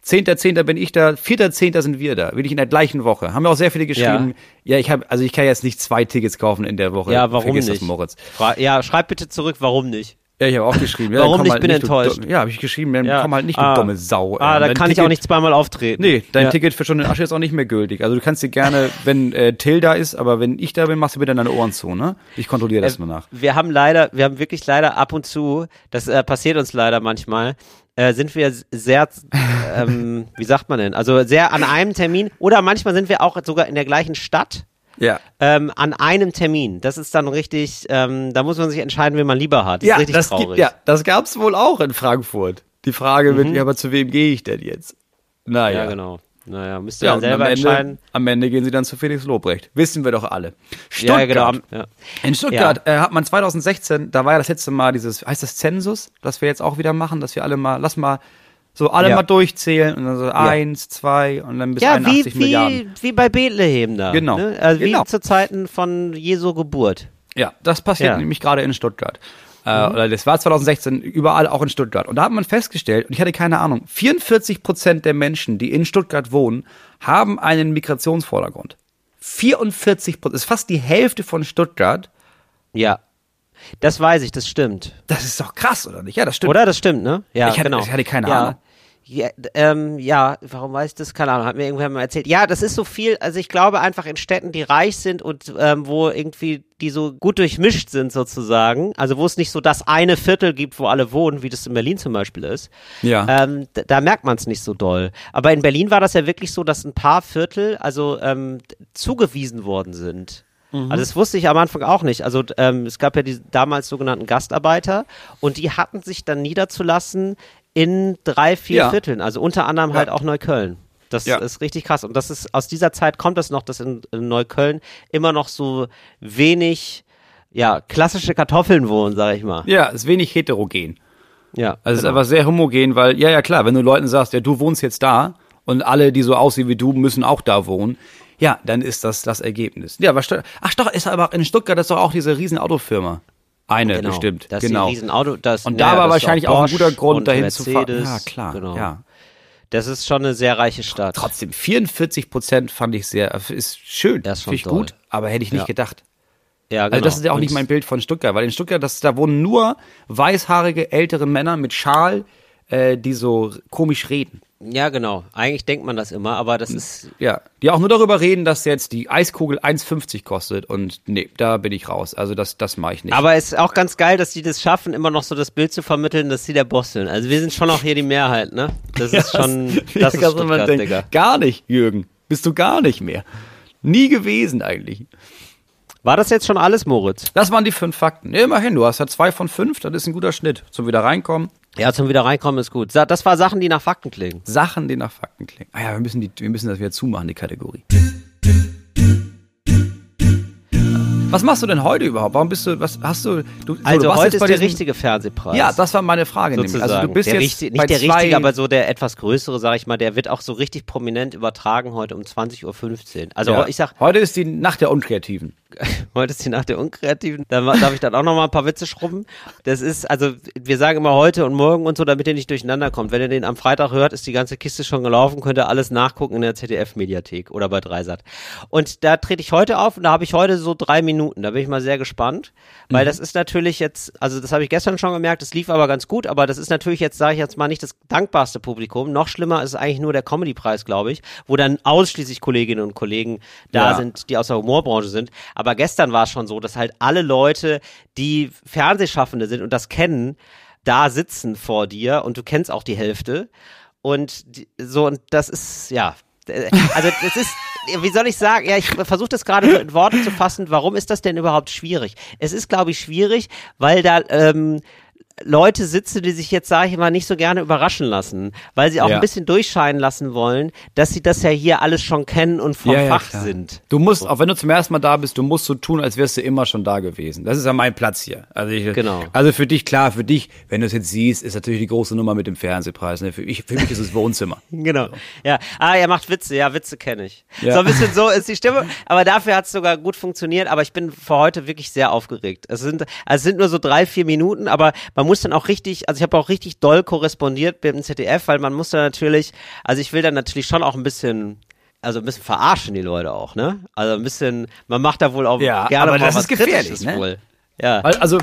10.10. bin ich da, 4.10. sind wir da, wirklich in der gleichen Woche. Haben wir auch sehr viele geschrieben. Ja, ja ich habe, also ich kann jetzt nicht zwei Tickets kaufen in der Woche. Ja, warum Vergiss nicht? Das, Moritz. ja, schreib bitte zurück, warum nicht? Ja, ich habe auch geschrieben. Ja, Warum nicht, halt bin nicht enttäuscht. Ja, habe ich geschrieben, dann ja. komm halt nicht, du ah. dumme Sau. Ah, da kann Ticket, ich auch nicht zweimal auftreten. Nee, dein ja. Ticket für schon den Asche ist auch nicht mehr gültig. Also du kannst dir gerne, <laughs> wenn äh, Till da ist, aber wenn ich da bin, machst du bitte deine Ohren zu, ne? Ich kontrolliere das äh, nur nach. Wir haben leider, wir haben wirklich leider ab und zu, das äh, passiert uns leider manchmal, äh, sind wir sehr, <laughs> ähm, wie sagt man denn, also sehr an einem Termin oder manchmal sind wir auch sogar in der gleichen Stadt ja. ähm, an einem Termin. Das ist dann richtig, ähm, da muss man sich entscheiden, wen man lieber hat. Das ja, ist richtig das traurig. Gibt, ja, das gab es wohl auch in Frankfurt. Die Frage mhm. wird, ja, aber zu wem gehe ich denn jetzt? Naja. Ja, genau. Naja, müsst ihr ja, dann selber am Ende, entscheiden. Am Ende gehen sie dann zu Felix Lobrecht. Wissen wir doch alle. Stuttgart. Ja, genau. Ja. In Stuttgart äh, hat man 2016, da war ja das letzte Mal dieses, heißt das Zensus, das wir jetzt auch wieder machen, dass wir alle mal, lass mal so alle ja. mal durchzählen und dann so ja. eins, zwei und dann bis ja, 81 wie, Milliarden. Wie, wie bei Bethlehem da. Genau. Ne? Also genau. wie zu Zeiten von Jesu Geburt. Ja, das passiert ja. nämlich gerade in Stuttgart. Äh, mhm. oder das war 2016 überall, auch in Stuttgart. Und da hat man festgestellt, und ich hatte keine Ahnung, 44 Prozent der Menschen, die in Stuttgart wohnen, haben einen Migrationsvordergrund. 44 Prozent, ist fast die Hälfte von Stuttgart. Ja. Das weiß ich, das stimmt. Das ist doch krass, oder nicht? Ja, das stimmt. Oder? Das stimmt, ne? Ja, ich hatte, genau. Ich hatte keine ja. Ahnung. Ja, ähm, ja, warum weiß ich das? Keine Ahnung, hat mir irgendwer mal erzählt. Ja, das ist so viel, also ich glaube einfach in Städten, die reich sind und ähm, wo irgendwie die so gut durchmischt sind sozusagen, also wo es nicht so das eine Viertel gibt, wo alle wohnen, wie das in Berlin zum Beispiel ist, ja. ähm, da, da merkt man es nicht so doll. Aber in Berlin war das ja wirklich so, dass ein paar Viertel also ähm, zugewiesen worden sind. Mhm. Also das wusste ich am Anfang auch nicht. Also ähm, es gab ja die damals sogenannten Gastarbeiter und die hatten sich dann niederzulassen in drei, vier ja. Vierteln, also unter anderem ja. halt auch Neukölln. Das ja. ist richtig krass. Und das ist aus dieser Zeit kommt es das noch, dass in, in, Neukölln immer noch so wenig, ja, klassische Kartoffeln wohnen, sag ich mal. Ja, ist wenig heterogen. Ja. Also genau. es ist einfach sehr homogen, weil, ja, ja, klar, wenn du Leuten sagst, ja, du wohnst jetzt da und alle, die so aussehen wie du, müssen auch da wohnen, ja, dann ist das das Ergebnis. Ja, was, ach doch, ist aber in Stuttgart ist doch auch diese riesen Autofirma. Eine genau, bestimmt, das genau. Ist Auto, das, und da ja, war wahrscheinlich auch, auch, ein guter Grund, dahin Mercedes, zu fahren. Ja, klar, genau. ja. Das ist schon eine sehr reiche Stadt. Trotzdem, 44 Prozent fand ich sehr, ist schön, das finde ich toll. gut, aber hätte ich nicht ja. gedacht. Ja, genau. Also das ist ja auch und nicht mein Bild von Stuttgart, weil in Stuttgart, das, da wohnen nur weißhaarige ältere Männer mit Schal, äh, die so komisch reden. Ja, genau. Eigentlich denkt man das immer, aber das ist. Ja, die auch nur darüber reden, dass jetzt die Eiskugel 1,50 kostet und nee, da bin ich raus. Also das, das mache ich nicht. Aber es ist auch ganz geil, dass die das schaffen, immer noch so das Bild zu vermitteln, dass sie der Boss sind. Also wir sind schon auch hier die Mehrheit, ne? Das <laughs> ist ja, schon. Das, das ist Stuttgart, denken, Digga. Gar nicht, Jürgen. Bist du gar nicht mehr. Nie gewesen eigentlich. War das jetzt schon alles, Moritz? Das waren die fünf Fakten. immerhin, du hast ja zwei von fünf, das ist ein guter Schnitt. Zum wieder reinkommen. Ja, zum wieder reinkommen ist gut. Das war Sachen, die nach Fakten klingen. Sachen, die nach Fakten klingen. Ah ja, wir müssen, die, wir müssen das wieder zumachen, die Kategorie. Was machst du denn heute überhaupt? Warum bist du, was hast du, du Also du heute ist der diesem, richtige Fernsehpreis. Ja, das war meine Frage sozusagen. nämlich. Also du bist der jetzt richtig, nicht der richtige, aber so der etwas größere, sag ich mal, der wird auch so richtig prominent übertragen heute um 20.15 Uhr. Also ja. ich sag. Heute ist die Nacht der Unkreativen. <laughs> heute ist die Nacht der Unkreativen. Da darf ich dann auch noch mal ein paar Witze schrubben. Das ist, also wir sagen immer heute und morgen und so, damit ihr nicht durcheinander kommt. Wenn ihr den am Freitag hört, ist die ganze Kiste schon gelaufen, könnt ihr alles nachgucken in der ZDF-Mediathek oder bei Dreisat. Und da trete ich heute auf und da habe ich heute so drei Minuten. Da bin ich mal sehr gespannt, weil mhm. das ist natürlich jetzt, also das habe ich gestern schon gemerkt, das lief aber ganz gut, aber das ist natürlich jetzt, sage ich jetzt mal, nicht das dankbarste Publikum. Noch schlimmer ist eigentlich nur der Comedy-Preis, glaube ich, wo dann ausschließlich Kolleginnen und Kollegen da ja. sind, die aus der Humorbranche sind. Aber gestern war es schon so, dass halt alle Leute, die Fernsehschaffende sind und das kennen, da sitzen vor dir und du kennst auch die Hälfte. Und die, so, und das ist, ja, äh, also es ist, <laughs> wie soll ich sagen, ja, ich versuche das gerade in Worte zu fassen, warum ist das denn überhaupt schwierig? Es ist, glaube ich, schwierig, weil da ähm, Leute sitzen, die sich jetzt, sage ich mal, nicht so gerne überraschen lassen, weil sie auch ja. ein bisschen durchscheinen lassen wollen, dass sie das ja hier alles schon kennen und vom ja, Fach ja, sind. Du musst, auch wenn du zum ersten Mal da bist, du musst so tun, als wärst du immer schon da gewesen. Das ist ja mein Platz hier. Also, ich, genau. also für dich, klar, für dich, wenn du es jetzt siehst, ist natürlich die große Nummer mit dem Fernsehpreis. Ne? Für, ich, für mich ist es Wohnzimmer. <laughs> genau. So. Ja, ah, er macht Witze. Ja, Witze kenne ich. So ein bisschen so ist die Stimme. Aber dafür hat es sogar gut funktioniert. Aber ich bin für heute wirklich sehr aufgeregt. Es sind, es sind nur so drei, vier Minuten, aber man muss dann auch richtig also ich habe auch richtig doll korrespondiert mit dem ZDF, weil man muss da natürlich, also ich will dann natürlich schon auch ein bisschen also ein bisschen verarschen die Leute auch, ne? Also ein bisschen, man macht da wohl auch ja, gerne aber mal das was ist gefährlich, ne? wohl. Ja. Also,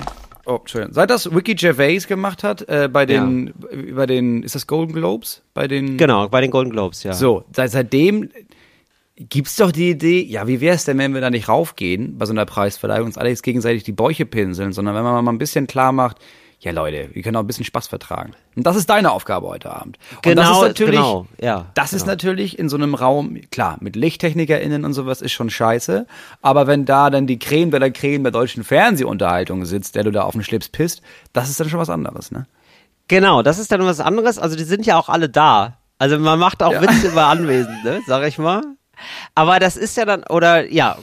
oh, Entschuldigung. Seit das Ricky Gervais gemacht hat, äh, bei den, ja. bei den, ist das Golden Globes? Bei den. Genau, bei den Golden Globes, ja. So, seit, seitdem gibt's doch die Idee, ja, wie wär's denn, wenn wir da nicht raufgehen bei so einer Preisverleihung, uns alle jetzt gegenseitig die Bäuche pinseln, sondern wenn man mal ein bisschen klar macht, ja Leute, wir können auch ein bisschen Spaß vertragen. Und das ist deine Aufgabe heute Abend. Und genau, das ist natürlich, genau, ja. Das genau. ist natürlich in so einem Raum, klar, mit LichttechnikerInnen und sowas ist schon scheiße. Aber wenn da dann die Creme der Creme der deutschen Fernsehunterhaltung sitzt, der du da auf den Schlips pisst, das ist dann schon was anderes, ne? Genau, das ist dann was anderes. Also die sind ja auch alle da. Also man macht auch ja. Witze über Anwesende, sag ich mal. Aber das ist ja dann, oder ja,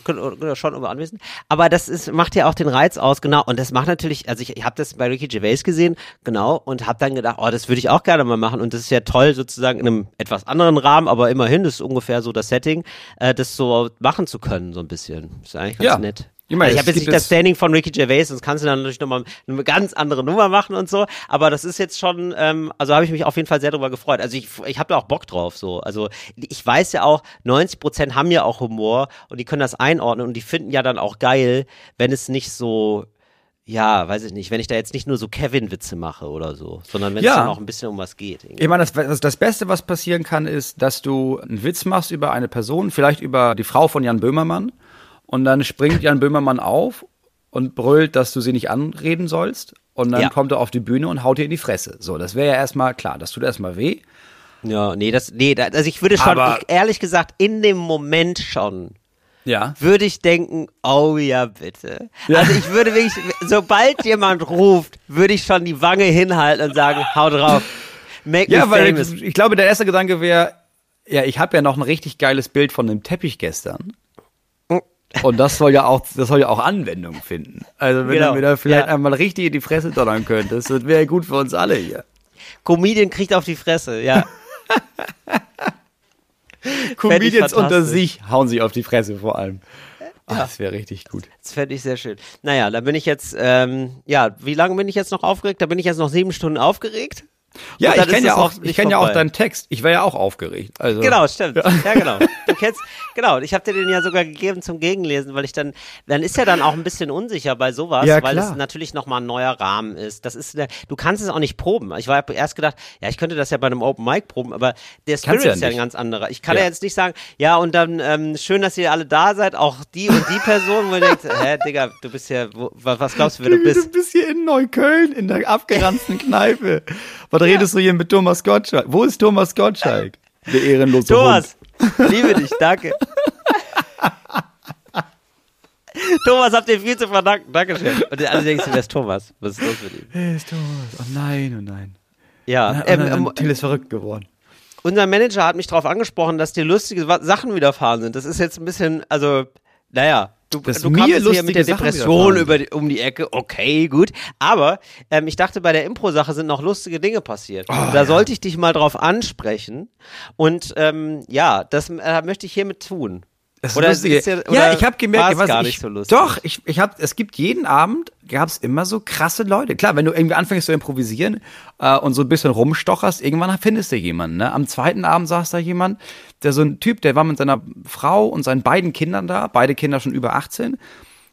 schon über anwesend. Aber das ist, macht ja auch den Reiz aus, genau. Und das macht natürlich, also ich, ich habe das bei Ricky Gervais gesehen, genau, und habe dann gedacht, oh, das würde ich auch gerne mal machen. Und das ist ja toll, sozusagen in einem etwas anderen Rahmen, aber immerhin, das ist ungefähr so das Setting, äh, das so machen zu können, so ein bisschen. Das ist eigentlich ganz ja. nett. Ich, meine, also ich habe jetzt nicht das Standing von Ricky Gervais, sonst kannst du dann natürlich nochmal eine ganz andere Nummer machen und so. Aber das ist jetzt schon, ähm, also habe ich mich auf jeden Fall sehr darüber gefreut. Also ich, ich habe da auch Bock drauf. So, also ich weiß ja auch, 90 Prozent haben ja auch Humor und die können das einordnen und die finden ja dann auch geil, wenn es nicht so ja, weiß ich nicht, wenn ich da jetzt nicht nur so Kevin-Witze mache oder so, sondern wenn ja. es dann auch ein bisschen um was geht. Irgendwie. Ich meine, das, das Beste, was passieren kann, ist, dass du einen Witz machst über eine Person, vielleicht über die Frau von Jan Böhmermann und dann springt Jan Böhmermann auf und brüllt, dass du sie nicht anreden sollst. Und dann ja. kommt er auf die Bühne und haut dir in die Fresse. So, das wäre ja erstmal klar. Das tut erstmal weh. Ja, nee, das, nee, das, also ich würde schon, ich, ehrlich gesagt, in dem Moment schon, ja. würde ich denken, oh ja, bitte. Ja. Also ich würde wirklich, sobald jemand ruft, würde ich schon die Wange hinhalten und sagen, hau drauf. Make ja, weil ich, ich, glaube, der erste Gedanke wäre, ja, ich habe ja noch ein richtig geiles Bild von dem Teppich gestern. Und das soll ja auch, das soll ja auch Anwendung finden. Also wenn genau. du mir da vielleicht ja. einmal richtig in die Fresse donnern könntest, das wäre gut für uns alle hier. Comedian kriegt auf die Fresse, ja. <laughs> Comedians unter sich hauen sich auf die Fresse vor allem. Ach, ja. Das wäre richtig gut. Das fände ich sehr schön. Naja, da bin ich jetzt, ähm, ja, wie lange bin ich jetzt noch aufgeregt? Da bin ich jetzt noch sieben Stunden aufgeregt. Ja, ich kenne ja auch, ich kenne ja auch deinen Text. Ich war ja auch aufgeregt. Also. Genau, stimmt. Ja, ja genau. Du <laughs> kennst, genau. Ich habe dir den ja sogar gegeben zum Gegenlesen, weil ich dann, dann ist ja dann auch ein bisschen unsicher bei sowas, ja, weil es natürlich nochmal ein neuer Rahmen ist. Das ist, du kannst es auch nicht proben. Ich war erst gedacht, ja, ich könnte das ja bei einem Open Mic proben, aber der Spirit ja ist ja ein ganz anderer. Ich kann ja, jetzt nicht sagen, ja, und dann ähm, schön, dass ihr alle da seid, auch die und die Person, wo ihr denkt, hä, Digga, du bist ja, wo, was glaubst du, wer du bist? Du bist hier in Neukölln in der abgeranzten Kneipe. Ja. Redest du hier mit Thomas Gottschalk? Wo ist Thomas Gottschalk? Der ehrenlose Thomas, Hund. liebe dich, danke. Thomas, habt ihr viel zu verdanken. Dankeschön. Und alle denken, wer ist Thomas? Was ist los mit ihm? Wer ist Thomas? Oh nein, oh nein. Ja, ähm, ähm, Till ist verrückt geworden. Unser Manager hat mich darauf angesprochen, dass dir lustige Sachen widerfahren sind. Das ist jetzt ein bisschen, also, naja, Du, das du mir hier mit der Depression über die, um die Ecke, okay, gut. Aber ähm, ich dachte, bei der Impro-Sache sind noch lustige Dinge passiert. Oh, da ja. sollte ich dich mal drauf ansprechen. Und ähm, ja, das äh, möchte ich hiermit tun. Das oder ist ja, oder ja, ich habe gemerkt, was gar ich, nicht so lustig. Doch, ich, ich habe, es gibt jeden Abend gab es immer so krasse Leute. Klar, wenn du irgendwie anfängst zu improvisieren äh, und so ein bisschen rumstocherst, irgendwann findest du jemanden. Ne? Am zweiten Abend saß da jemand, der so ein Typ, der war mit seiner Frau und seinen beiden Kindern da, beide Kinder schon über 18.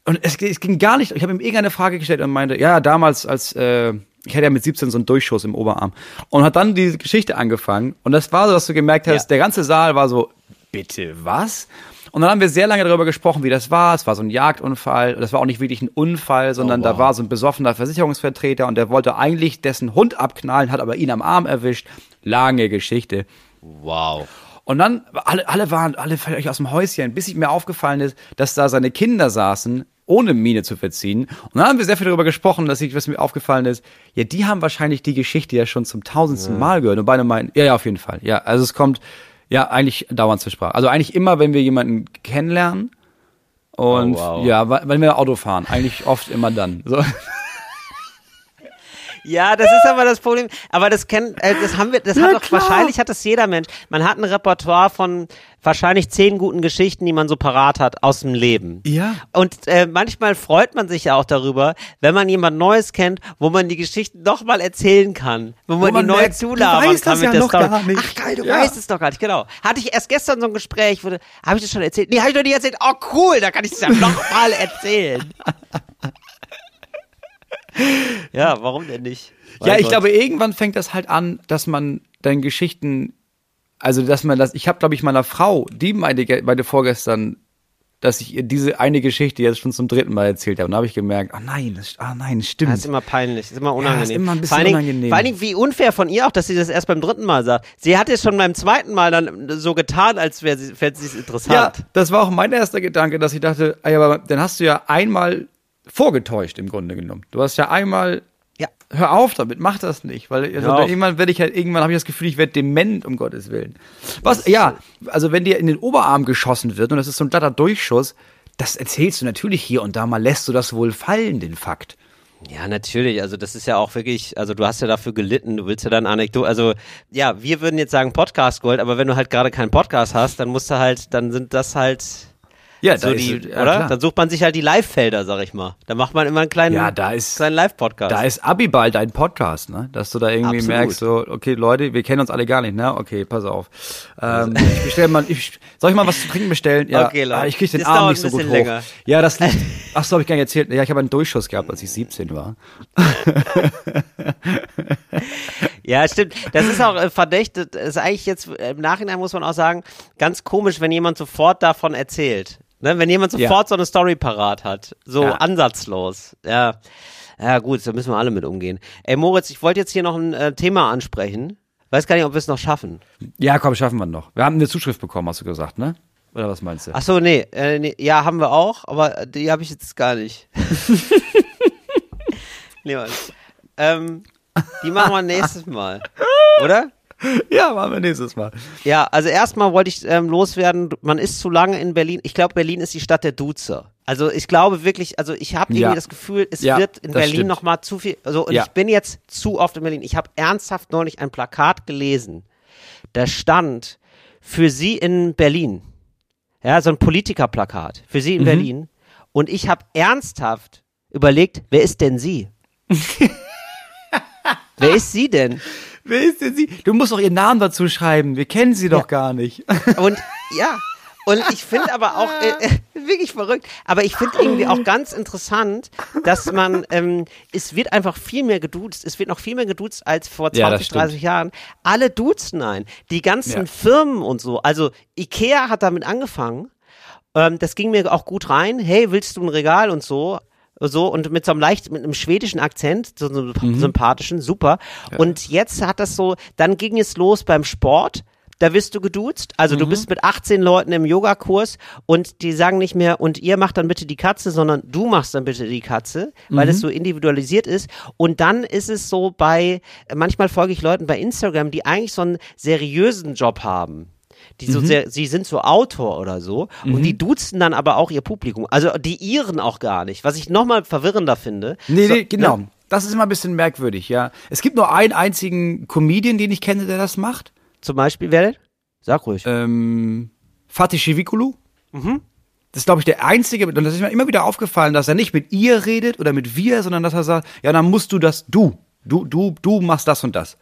Und es, es ging gar nicht. Ich habe ihm irgendeine Frage gestellt und meinte, ja, damals als äh, ich hatte ja mit 17 so einen Durchschuss im Oberarm und hat dann die Geschichte angefangen und das war so, dass du gemerkt hast, ja. der ganze Saal war so, bitte was? Und dann haben wir sehr lange darüber gesprochen, wie das war. Es war so ein Jagdunfall. Das war auch nicht wirklich ein Unfall, sondern oh, wow. da war so ein besoffener Versicherungsvertreter und der wollte eigentlich dessen Hund abknallen, hat aber ihn am Arm erwischt. Lange Geschichte. Wow. Und dann, alle, alle waren, alle völlig aus dem Häuschen, bis ich mir aufgefallen ist, dass da seine Kinder saßen, ohne Miene zu verziehen. Und dann haben wir sehr viel darüber gesprochen, dass ich, was mir aufgefallen ist, ja, die haben wahrscheinlich die Geschichte ja schon zum tausendsten ja. Mal gehört. Und beide meinen, ja, ja, auf jeden Fall. Ja, also es kommt, ja, eigentlich dauernd zur Sprache. Also eigentlich immer, wenn wir jemanden kennenlernen und oh, wow. ja, wenn wir Auto fahren, eigentlich oft immer dann. So. <laughs> Ja, das ist aber das Problem. Aber das kennen, äh, das haben wir, das ja, hat doch wahrscheinlich hat das jeder Mensch. Man hat ein Repertoire von wahrscheinlich zehn guten Geschichten, die man so parat hat aus dem Leben. Ja. Und äh, manchmal freut man sich ja auch darüber, wenn man jemand Neues kennt, wo man die Geschichten noch mal erzählen kann, wo, wo man, man, die neu zulabern kann mit ja der Story. Ach geil, du ja. weißt es doch gar nicht, genau. Hatte ich erst gestern so ein Gespräch, habe ich das schon erzählt? Nee, habe ich noch nicht erzählt. Oh cool, da kann ich es ja noch mal erzählen. <laughs> <laughs> ja, warum denn nicht? Mein ja, ich Gott. glaube, irgendwann fängt das halt an, dass man dann Geschichten, also dass man das, ich habe, glaube ich, meiner Frau, die meinte, meinte vorgestern, dass ich ihr diese eine Geschichte jetzt schon zum dritten Mal erzählt habe. Und da habe ich gemerkt, oh nein, das, oh nein, stimmt. Das ist immer peinlich, das ist immer unangenehm. Ja, das ist immer ein bisschen vor allen unangenehm. vor allen Dingen, wie unfair von ihr auch, dass sie das erst beim dritten Mal sagt. Sie hat es schon beim zweiten Mal dann so getan, als wäre sie, es interessant. Ja, das war auch mein erster Gedanke, dass ich dachte, aber dann hast du ja einmal vorgetäuscht im Grunde genommen. Du hast ja einmal ja. hör auf damit, mach das nicht, weil also irgendwann werde ich halt irgendwann habe ich das Gefühl, ich werde dement um Gottes willen. Was ja, also wenn dir in den Oberarm geschossen wird und das ist so ein glatter Durchschuss, das erzählst du natürlich hier und da mal, lässt du das wohl fallen, den Fakt. Ja, natürlich. Also das ist ja auch wirklich, also du hast ja dafür gelitten, du willst ja dann Anekdote, also ja, wir würden jetzt sagen Podcast Gold, aber wenn du halt gerade keinen Podcast hast, dann musst du halt, dann sind das halt Ja, so die, ist, ja, oder? Klar. Dann sucht man sich halt die Live-Felder, sag ich mal. Da macht man immer einen kleinen, ja, da ist, kleinen Live-Podcast. Da ist Abiball dein Podcast, ne? Dass du da irgendwie Absolut. merkst, so, okay, Leute, wir kennen uns alle gar nicht, ne? Okay, pass auf. Ähm, ich bestell mal, ich, soll ich mal was zu trinken bestellen? Ja, okay, Leute. Ah, ich krieg den das Arm nicht so gut länger. hoch. Ja, das liegt, <laughs> ach so, hab ich gar nicht erzählt. Ja, ich habe einen Durchschuss gehabt, als ich 17 war. <laughs> ja, stimmt. Das ist auch äh, verdächtig. Das ist eigentlich jetzt, im Nachhinein muss man auch sagen, ganz komisch, wenn jemand sofort davon erzählt. Ne, wenn jemand sofort ja. so eine Story parat hat. So ja. ansatzlos. Ja. Ja, gut, da müssen wir alle mit umgehen. Ey, Moritz, ich wollte jetzt hier noch ein äh, Thema ansprechen. Weiß gar nicht, ob wir es noch schaffen. Ja, komm, schaffen wir noch. Wir haben eine Zuschrift bekommen, hast du gesagt, ne? Oder was meinst du? Ach so, nee, äh, nee ja, haben wir auch, aber die habe ich jetzt gar nicht. <laughs> nee, Mann. Ähm, die machen wir nächstes Mal. Oder? <laughs> Ja, machen wir nächstes Mal. Ja, also erstmal wollte ich ähm, loswerden, man ist zu lange in Berlin. Ich glaube, Berlin ist die Stadt der Duzer. Also ich glaube wirklich, also ich habe irgendwie ja. das Gefühl, es ja, wird in Berlin nochmal zu viel. Also und ja. ich bin jetzt zu oft in Berlin. Ich habe ernsthaft neulich ein Plakat gelesen. Da stand für Sie in Berlin. Ja, so ein Politikerplakat. Für Sie in mhm. Berlin. Und ich habe ernsthaft überlegt, wer ist denn Sie? <laughs> wer ist sie denn? Wer ist denn sie? Du musst doch ihren Namen dazu schreiben. Wir kennen sie doch gar nicht. <laughs> Und ja, und ich finde aber auch äh, äh, wirklich verrückt, aber ich finde irgendwie auch ganz interessant, dass man, ähm, es wird einfach viel mehr geduzt, es wird noch viel mehr geduzt als vor 20, ja, 30 Jahren. Alle duzen ein. Die ganzen ja. Firmen und so. Also Ikea hat damit angefangen. Ähm, das ging mir auch gut rein. Hey, willst du ein Regal und so? So und mit so einem leicht, mit einem schwedischen Akzent, so einem mhm. sympathischen, super. Ja. Und jetzt hat das so, dann ging es los beim Sport. Da wirst du geduzt. Also mhm. du bist mit 18 Leuten im Yogakurs und die sagen nicht mehr, und ihr macht dann bitte die Katze, sondern du machst dann bitte die Katze, weil mhm. es so individualisiert ist. Und dann ist es so bei, manchmal folge ich Leuten bei Instagram, die eigentlich so einen seriösen Job haben die so mhm. sehr, sie sind so Autor oder so mhm. und die duzen dann aber auch ihr Publikum. Also die ihren auch gar nicht, was ich nochmal verwirrender finde. Nee, so, nee, genau. Ne? Das ist immer ein bisschen merkwürdig, ja. Es gibt nur einen einzigen Comedian, den ich kenne, der das macht. Zum Beispiel, wer denn? Sag ruhig. Ähm, Fatih Shivikulu. Mhm. Das ist, glaube ich, der einzige, und das ist mir immer wieder aufgefallen, dass er nicht mit ihr redet oder mit wir, sondern dass er sagt, ja, dann musst du das, du, du, du, du machst das und das.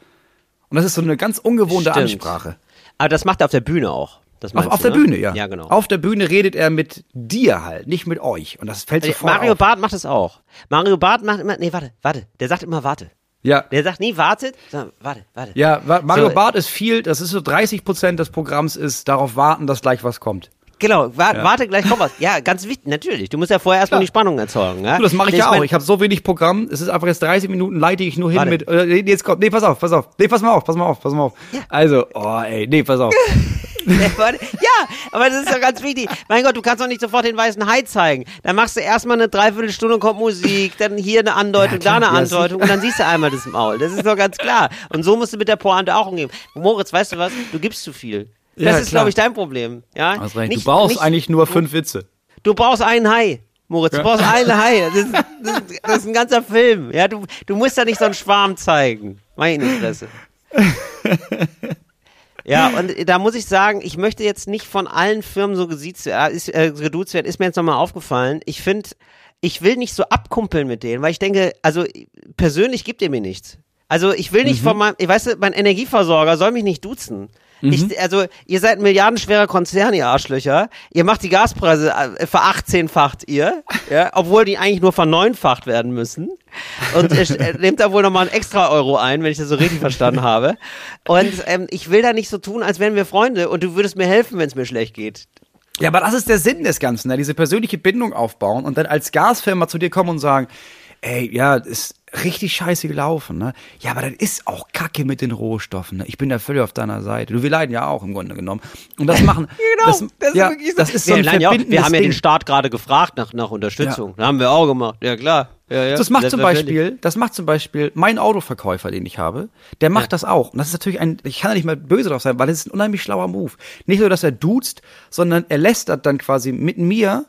Und das ist so eine ganz ungewohnte Stimmt. Ansprache. Aber das macht er auf der Bühne auch. Das auf, auf du, der ne? Bühne, ja. Ja, genau. Auf der Bühne redet er mit dir halt, nicht mit euch. Und das fällt also, sofort Mario auf. Barth macht es auch. Mario Barth macht immer, nee, warte, warte. Der sagt immer, warte. Ja. Der sagt nie, wartet, sondern warte, warte. Ja, Mario so, Barth ist viel, das ist so 30 Prozent des Programms ist darauf warten, dass gleich was kommt. Genau, wa ja. warte, gleich kommt was. Ja, ganz wichtig, natürlich. Du musst ja vorher erstmal die Spannung erzeugen. Ja? Du, das mache ich ja auch. Ich habe so wenig Programm. Es ist einfach jetzt 30 Minuten, leite ich nur hin warte. mit. Äh, jetzt kommt. Nee, pass auf, pass auf. Nee, pass mal auf, pass mal auf, pass mal auf. Ja. Also, oh ey, nee, pass auf. <laughs> ja, aber das ist doch ganz wichtig. Mein Gott, du kannst doch nicht sofort den weißen Hai zeigen. Dann machst du erstmal eine Dreiviertelstunde, kommt Musik, dann hier eine Andeutung, ja, da eine Andeutung und dann siehst du einmal das Maul. Das ist doch ganz klar. Und so musst du mit der Pointe auch umgehen. Moritz, weißt du was? Du gibst zu viel. Das ja, ist, glaube ich, dein Problem. Ja? Nicht, du brauchst nicht, eigentlich nur fünf Witze. Du brauchst einen Hai. Moritz, du brauchst einen Hai. Das ist, <laughs> das, das ist, ein ganzer Film. Ja, du, du musst da nicht so einen Schwarm zeigen. Meine Interesse. <laughs> Ja, und da muss ich sagen, ich möchte jetzt nicht von allen Firmen so gesiezt, äh, ist, äh, geduzt werden, ist mir jetzt nochmal aufgefallen. Ich finde, ich will nicht so abkumpeln mit denen, weil ich denke, also persönlich gibt ihr mir nichts. Also ich will nicht mhm. von meinem, ich weiß, mein Energieversorger soll mich nicht duzen. Mhm. Ich, also, ihr seid ein milliardenschwerer Konzern, ihr Arschlöcher. Ihr macht die Gaspreise äh, verachtzehnfacht ihr, ja, obwohl die eigentlich nur verneunfacht werden müssen. Und äh, nehmt da wohl nochmal einen extra Euro ein, wenn ich das so richtig verstanden habe. Und ähm, ich will da nicht so tun, als wären wir Freunde und du würdest mir helfen, wenn es mir schlecht geht. Ja, aber das ist der Sinn des Ganzen, ne? diese persönliche Bindung aufbauen und dann als Gasfirma zu dir kommen und sagen, ey, ja, ist richtig scheiße gelaufen, ne? Ja, aber das ist auch Kacke mit den Rohstoffen, ne? Ich bin da völlig auf deiner Seite. Du, wir leiden ja auch im Grunde genommen. Und das machen, <laughs> genau, das, das, ja, ist, das ist so ein ja, Wir haben ja den Staat gerade gefragt nach, nach Unterstützung. Ja. Das haben wir auch gemacht. Ja, klar. Ja, ja. Das macht zum Beispiel, das macht zum Beispiel mein Autoverkäufer, den ich habe, der macht ja. das auch. Und das ist natürlich ein, ich kann da nicht mal böse drauf sein, weil es ist ein unheimlich schlauer Move. Nicht nur, dass er duzt, sondern er lästert dann quasi mit mir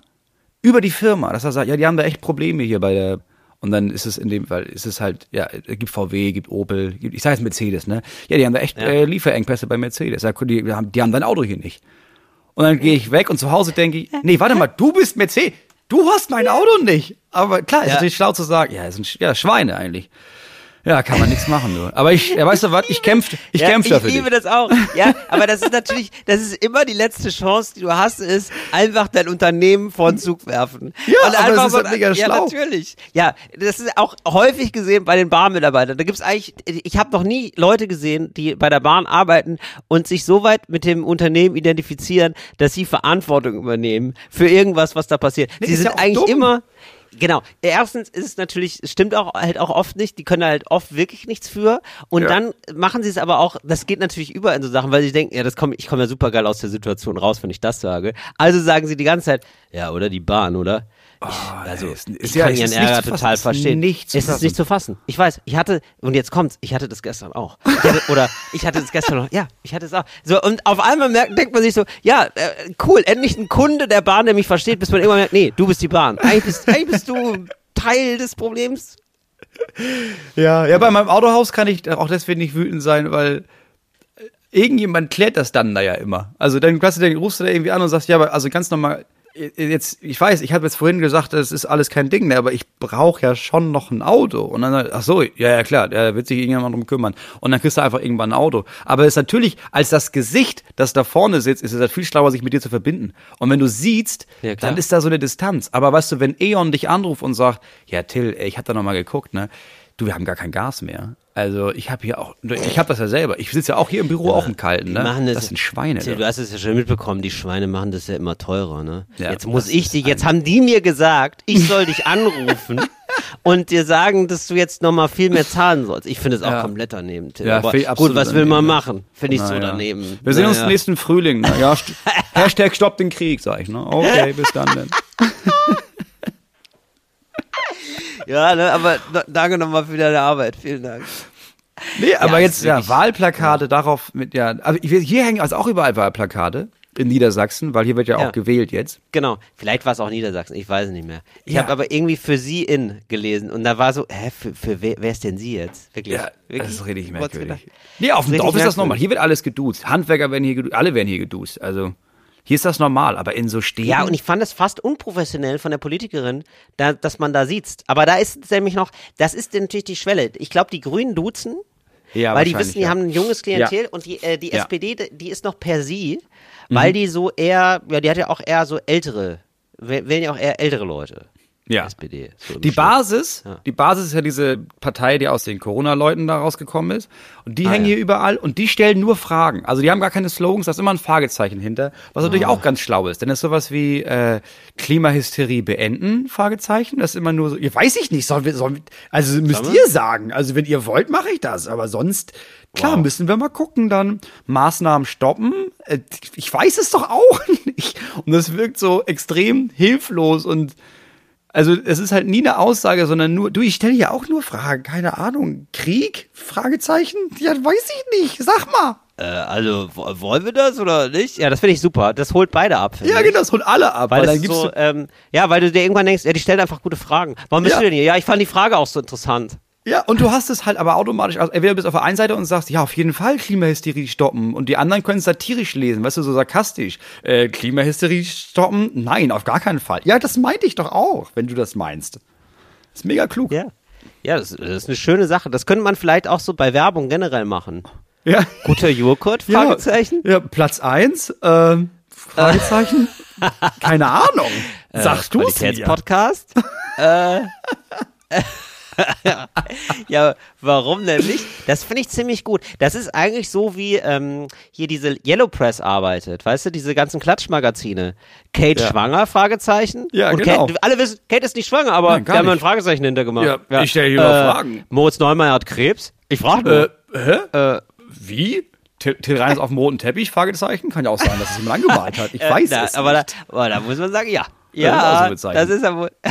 über die Firma, dass er sagt, ja, die haben da echt Probleme hier bei der, und dann ist es in dem Fall, ist es halt, ja, es gibt VW, gibt Opel, gibt, ich sage jetzt Mercedes, ne? Ja, die haben da echt ja. äh, Lieferengpässe bei Mercedes. Die haben, die haben dein Auto hier nicht. Und Und dann gehe ich weg und zu Hause denke ich, nee, warte mal, du bist Mercedes. Du hast mein Auto nicht. Aber klar, ist ja. natürlich schlau zu sagen, ja, es sind ja, Schweine eigentlich. Ja, kann man nichts machen, nur. Aber ich, ja, weißt du was, ich kämpfe ich ja, kämpf dafür. Ich liebe dich. das auch. Ja, aber das ist natürlich, das ist immer die letzte Chance, die du hast, ist einfach dein Unternehmen vor den Zug werfen. Ja, und aber das ist halt mega ja, schlau. natürlich. Ja, das ist auch häufig gesehen bei den Bahnmitarbeitern. Da gibt's eigentlich, ich habe noch nie Leute gesehen, die bei der Bahn arbeiten und sich so weit mit dem Unternehmen identifizieren, dass sie Verantwortung übernehmen für irgendwas, was da passiert. Nee, sie sind ja eigentlich dumm. immer Genau. Erstens ist es natürlich, stimmt auch halt auch oft nicht, die können halt oft wirklich nichts für. Und ja. dann machen sie es aber auch, das geht natürlich über in so Sachen, weil sie denken, ja, das komm, ich komme ja super geil aus der Situation raus, wenn ich das sage. Also sagen sie die ganze Zeit, ja, oder die Bahn, oder? Ich, oh, also, ist, ich ja, kann ihren Ärger total verstehen. Nicht es ist nicht zu fassen. Ich weiß, ich hatte, und jetzt kommt's, ich hatte das gestern auch. Ich hatte, oder ich hatte das gestern noch, ja, ich hatte es auch. So, und auf einmal merkt, denkt man sich so, ja, äh, cool, endlich ein Kunde der Bahn, der mich versteht, bis man immer merkt, nee, du bist die Bahn. Eigentlich bist, eigentlich bist du Teil des Problems. Ja, ja, bei meinem Autohaus kann ich auch deswegen nicht wütend sein, weil irgendjemand klärt das dann da ja immer. Also dann, dann rufst du da irgendwie an und sagst, ja, aber also ganz normal, jetzt, ich weiß, ich habe jetzt vorhin gesagt, das ist alles kein Ding mehr, aber ich brauche ja schon noch ein Auto. Und dann, ach so, ja, ja klar, da wird sich irgendjemand drum kümmern. Und dann kriegst du einfach irgendwann ein Auto. Aber es ist natürlich, als das Gesicht, das da vorne sitzt, ist es halt viel schlauer, sich mit dir zu verbinden. Und wenn du siehst, ja, dann ist da so eine Distanz. Aber weißt du, wenn Eon dich anruft und sagt, ja Till, ich hab da noch mal geguckt, ne, du, wir haben gar kein Gas mehr. Also ich habe hier auch, ich habe das ja selber. Ich sitze ja auch hier im Büro ja, auch im Kalten. Ne? Machen das, das sind Schweine. Du hast es ja schon mitbekommen. Die Schweine machen das ja immer teurer. Ne? Ja, jetzt muss ich dich. Jetzt haben die mir gesagt, ich soll dich anrufen <laughs> und dir sagen, dass du jetzt noch mal viel mehr zahlen sollst. Ich finde es auch ja. komplett daneben. Tim. Ja, gut, was will man machen? Finde ich Na, so daneben. Wir sehen uns nächsten Frühling. Ja, <laughs> Hashtag Stopp den Krieg, sag ich. Ne? Okay, bis dann denn. <laughs> Ja, ne, aber danke nochmal für deine Arbeit. Vielen Dank. Nee, aber ja, jetzt ja Wahlplakate ja. darauf mit ja, also hier hängen also auch überall Wahlplakate in Niedersachsen, weil hier wird ja, ja. auch gewählt jetzt. Genau, vielleicht war es auch Niedersachsen, ich weiß es nicht mehr. Ich ja. habe aber irgendwie für sie in gelesen und da war so, hä, für, für wer, wer ist denn sie jetzt? Wirklich? Ja, wirklich? das ist richtig merkwürdig. Nee, auf dem Dorf ist das normal. Hier wird alles geduzt. Handwerker werden hier geduzt, alle werden hier geduzt. Also hier ist das normal, aber in so Städten. Ja, und ich fand es fast unprofessionell von der Politikerin, da, dass man da sieht. Aber da ist es nämlich noch, das ist natürlich die Schwelle. Ich glaube, die Grünen duzen, ja, weil die wissen, die ja. haben ein junges Klientel ja. und die, äh, die SPD, die ist noch per sie, weil mhm. die so eher, ja, die hat ja auch eher so ältere, wählen ja auch eher ältere Leute ja. SPD. So die Basis, ja. die Basis ist ja diese Partei, die aus den Corona-Leuten da rausgekommen ist. Und die ah, hängen ja. hier überall und die stellen nur Fragen. Also die haben gar keine Slogans, da ist immer ein Fragezeichen hinter, was natürlich oh. auch ganz schlau ist. Denn das ist sowas wie äh, Klimahysterie beenden, Fragezeichen. Das ist immer nur so, ihr weiß ich nicht, sollen wir, sollen wir, also müsst ihr sagen. Also wenn ihr wollt, mache ich das. Aber sonst, klar, wow. müssen wir mal gucken dann. Maßnahmen stoppen. Äh, ich weiß es doch auch <laughs> nicht. Und das wirkt so extrem hilflos und also es ist halt nie eine Aussage, sondern nur, du, ich stelle ja auch nur Fragen, keine Ahnung. Krieg? Fragezeichen? Ja, weiß ich nicht, sag mal. Äh, also wollen wir das oder nicht? Ja, das finde ich super. Das holt beide ab. Ja, genau, das holt alle ab. Weil, weil dann gibt's so, ähm, ja, weil du dir irgendwann denkst, ja, die stellen einfach gute Fragen. Warum bist ja. du denn hier? Ja, ich fand die Frage auch so interessant. Ja, und du hast es halt aber automatisch, also entweder bist du auf der einen Seite und sagst, ja, auf jeden Fall Klimahysterie stoppen. Und die anderen können es satirisch lesen, weißt du, so sarkastisch. Äh, Klimahysterie stoppen? Nein, auf gar keinen Fall. Ja, das meinte ich doch auch, wenn du das meinst. Ist mega klug. Ja. Ja, das, das ist eine schöne Sache. Das könnte man vielleicht auch so bei Werbung generell machen. Ja. Guter Joghurt? <laughs> Fragezeichen. Ja, ja Platz eins. Ähm, Fragezeichen. <laughs> Keine Ahnung. Sagst äh, du es Podcast? äh, <laughs> ja, warum denn nicht? Das finde ich ziemlich gut. Das ist eigentlich so, wie ähm, hier diese Yellow Press arbeitet. Weißt du, diese ganzen Klatschmagazine. Kate ja. schwanger? Fragezeichen. Ja, Und genau. Kate, alle wissen, Kate ist nicht schwanger, aber Nein, wir haben ein Fragezeichen hintergemacht. Ja, ja. ich stelle hier äh, Fragen. Moritz Neumeier hat Krebs. Ich frage nur. Äh, hä? Äh, wie? Till, Till Rein ist <laughs> auf dem roten Teppich? Fragezeichen. Kann ja auch sein, dass es jemand angemalt hat. Ich äh, weiß da, es aber nicht. Da, aber da muss man sagen, ja. Ja, ja das ist ja wohl. <laughs>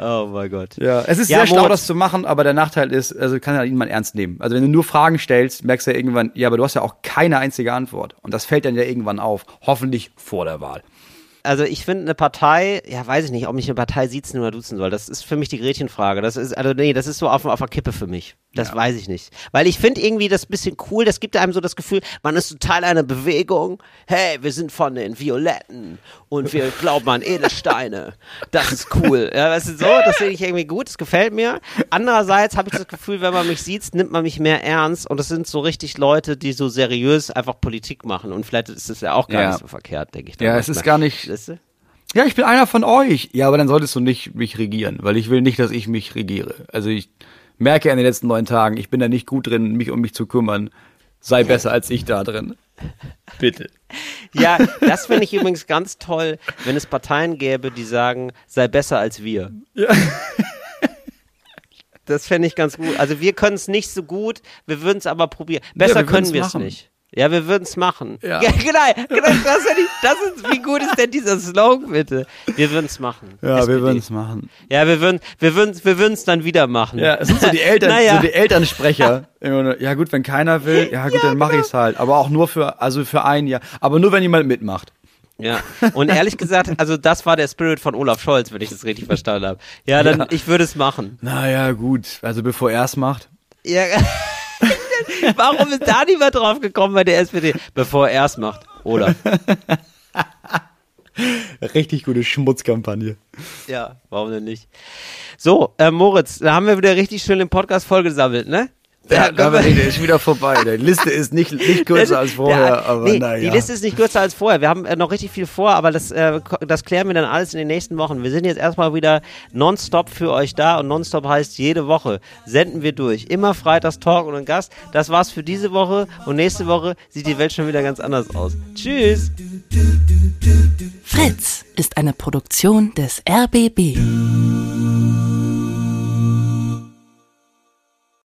Oh mein Gott. Ja, es ist ja, sehr schlau, das zu machen, aber der Nachteil ist, also kann ja niemand ernst nehmen. Also wenn du nur Fragen stellst, merkst du ja irgendwann, ja, aber du hast ja auch keine einzige Antwort. Und das fällt dann ja irgendwann auf. Hoffentlich vor der Wahl. Also ich finde eine Partei, ja weiß ich nicht, ob ich eine Partei siezen oder duzen soll. Das ist für mich die Gretchenfrage. Das ist, also nee, das ist so auf, auf der Kippe für mich. Das ja. weiß ich nicht. Weil ich finde irgendwie das bisschen cool, das gibt einem so das Gefühl, man ist so Teil einer Bewegung. Hey, wir sind von den Violetten und wir <laughs> glauben an Edelsteine. Das ist cool. Ja, weißt du, so, das finde ich irgendwie gut, das gefällt mir. Andererseits habe ich das Gefühl, wenn man mich sieht, nimmt man mich mehr ernst und das sind so richtig Leute, die so seriös einfach Politik machen und vielleicht ist das ja auch gar ja. nicht so verkehrt, denke ich. Ja, es ist gar nicht. Weißt du? Ja, ich bin einer von euch. Ja, aber dann solltest du nicht mich regieren, weil ich will nicht, dass ich mich regiere. Also ich merke in den letzten neun Tagen, ich bin da nicht gut drin, mich um mich zu kümmern. Sei besser als ich da drin. <laughs> Bitte. Ja, das finde ich übrigens ganz toll, wenn es Parteien gäbe, die sagen, sei besser als wir. Ja. Das fände ich ganz gut. Also wir können es nicht so gut, wir würden es aber probieren. Besser ja, können wir es nicht. Ja, wir würden es machen. Ja. ja. <laughs> genau, genau das, ist, das ist, wie gut ist denn dieser Slogan, bitte? Wir würden es machen. Ja, SPD. wir würden es machen. Ja, wir würden wir würden wir würden es dann wieder machen. Ja, es sind so die <laughs> Eltern, naja. so die Elternsprecher. ja gut, wenn keiner will, ja gut, ja, dann mache genau. ich es halt. Aber auch nur für, also für ein Jahr. Aber nur, wenn jemand mitmacht. Ja, und ehrlich gesagt, also das war der Spirit von Olaf Scholz, wenn ich das richtig verstanden habe. Ja, dann, ja. ich würde es machen. Naja, gut, also bevor er es macht. Ja, <laughs> Warum ist da niemand drauf gekommen bei der SPD? Bevor er es macht, oder? <laughs> Richtig gute Schmutzkampagne. Ja, warum denn nicht? So, äh, Moritz, da haben wir wieder richtig schön den Podcast vollgesammelt, ne? Ja, aber nee, der ist wieder vorbei. <laughs> Die Liste ist nicht, nicht kürzer als vorher, der, aber nee, naja. Die Liste ist nicht kürzer als vorher. Wir haben äh, noch richtig viel vor, aber das, äh, das klären wir dann alles in den nächsten Wochen. Wir sind jetzt erstmal wieder nonstop für euch da und nonstop heißt jede Woche senden wir durch. Immer freitags Talk und ein Gast. Das war's für diese Woche und nächste Woche sieht die Welt schon wieder ganz anders aus. Tschüss! Fritz ist eine Produktion des RBB.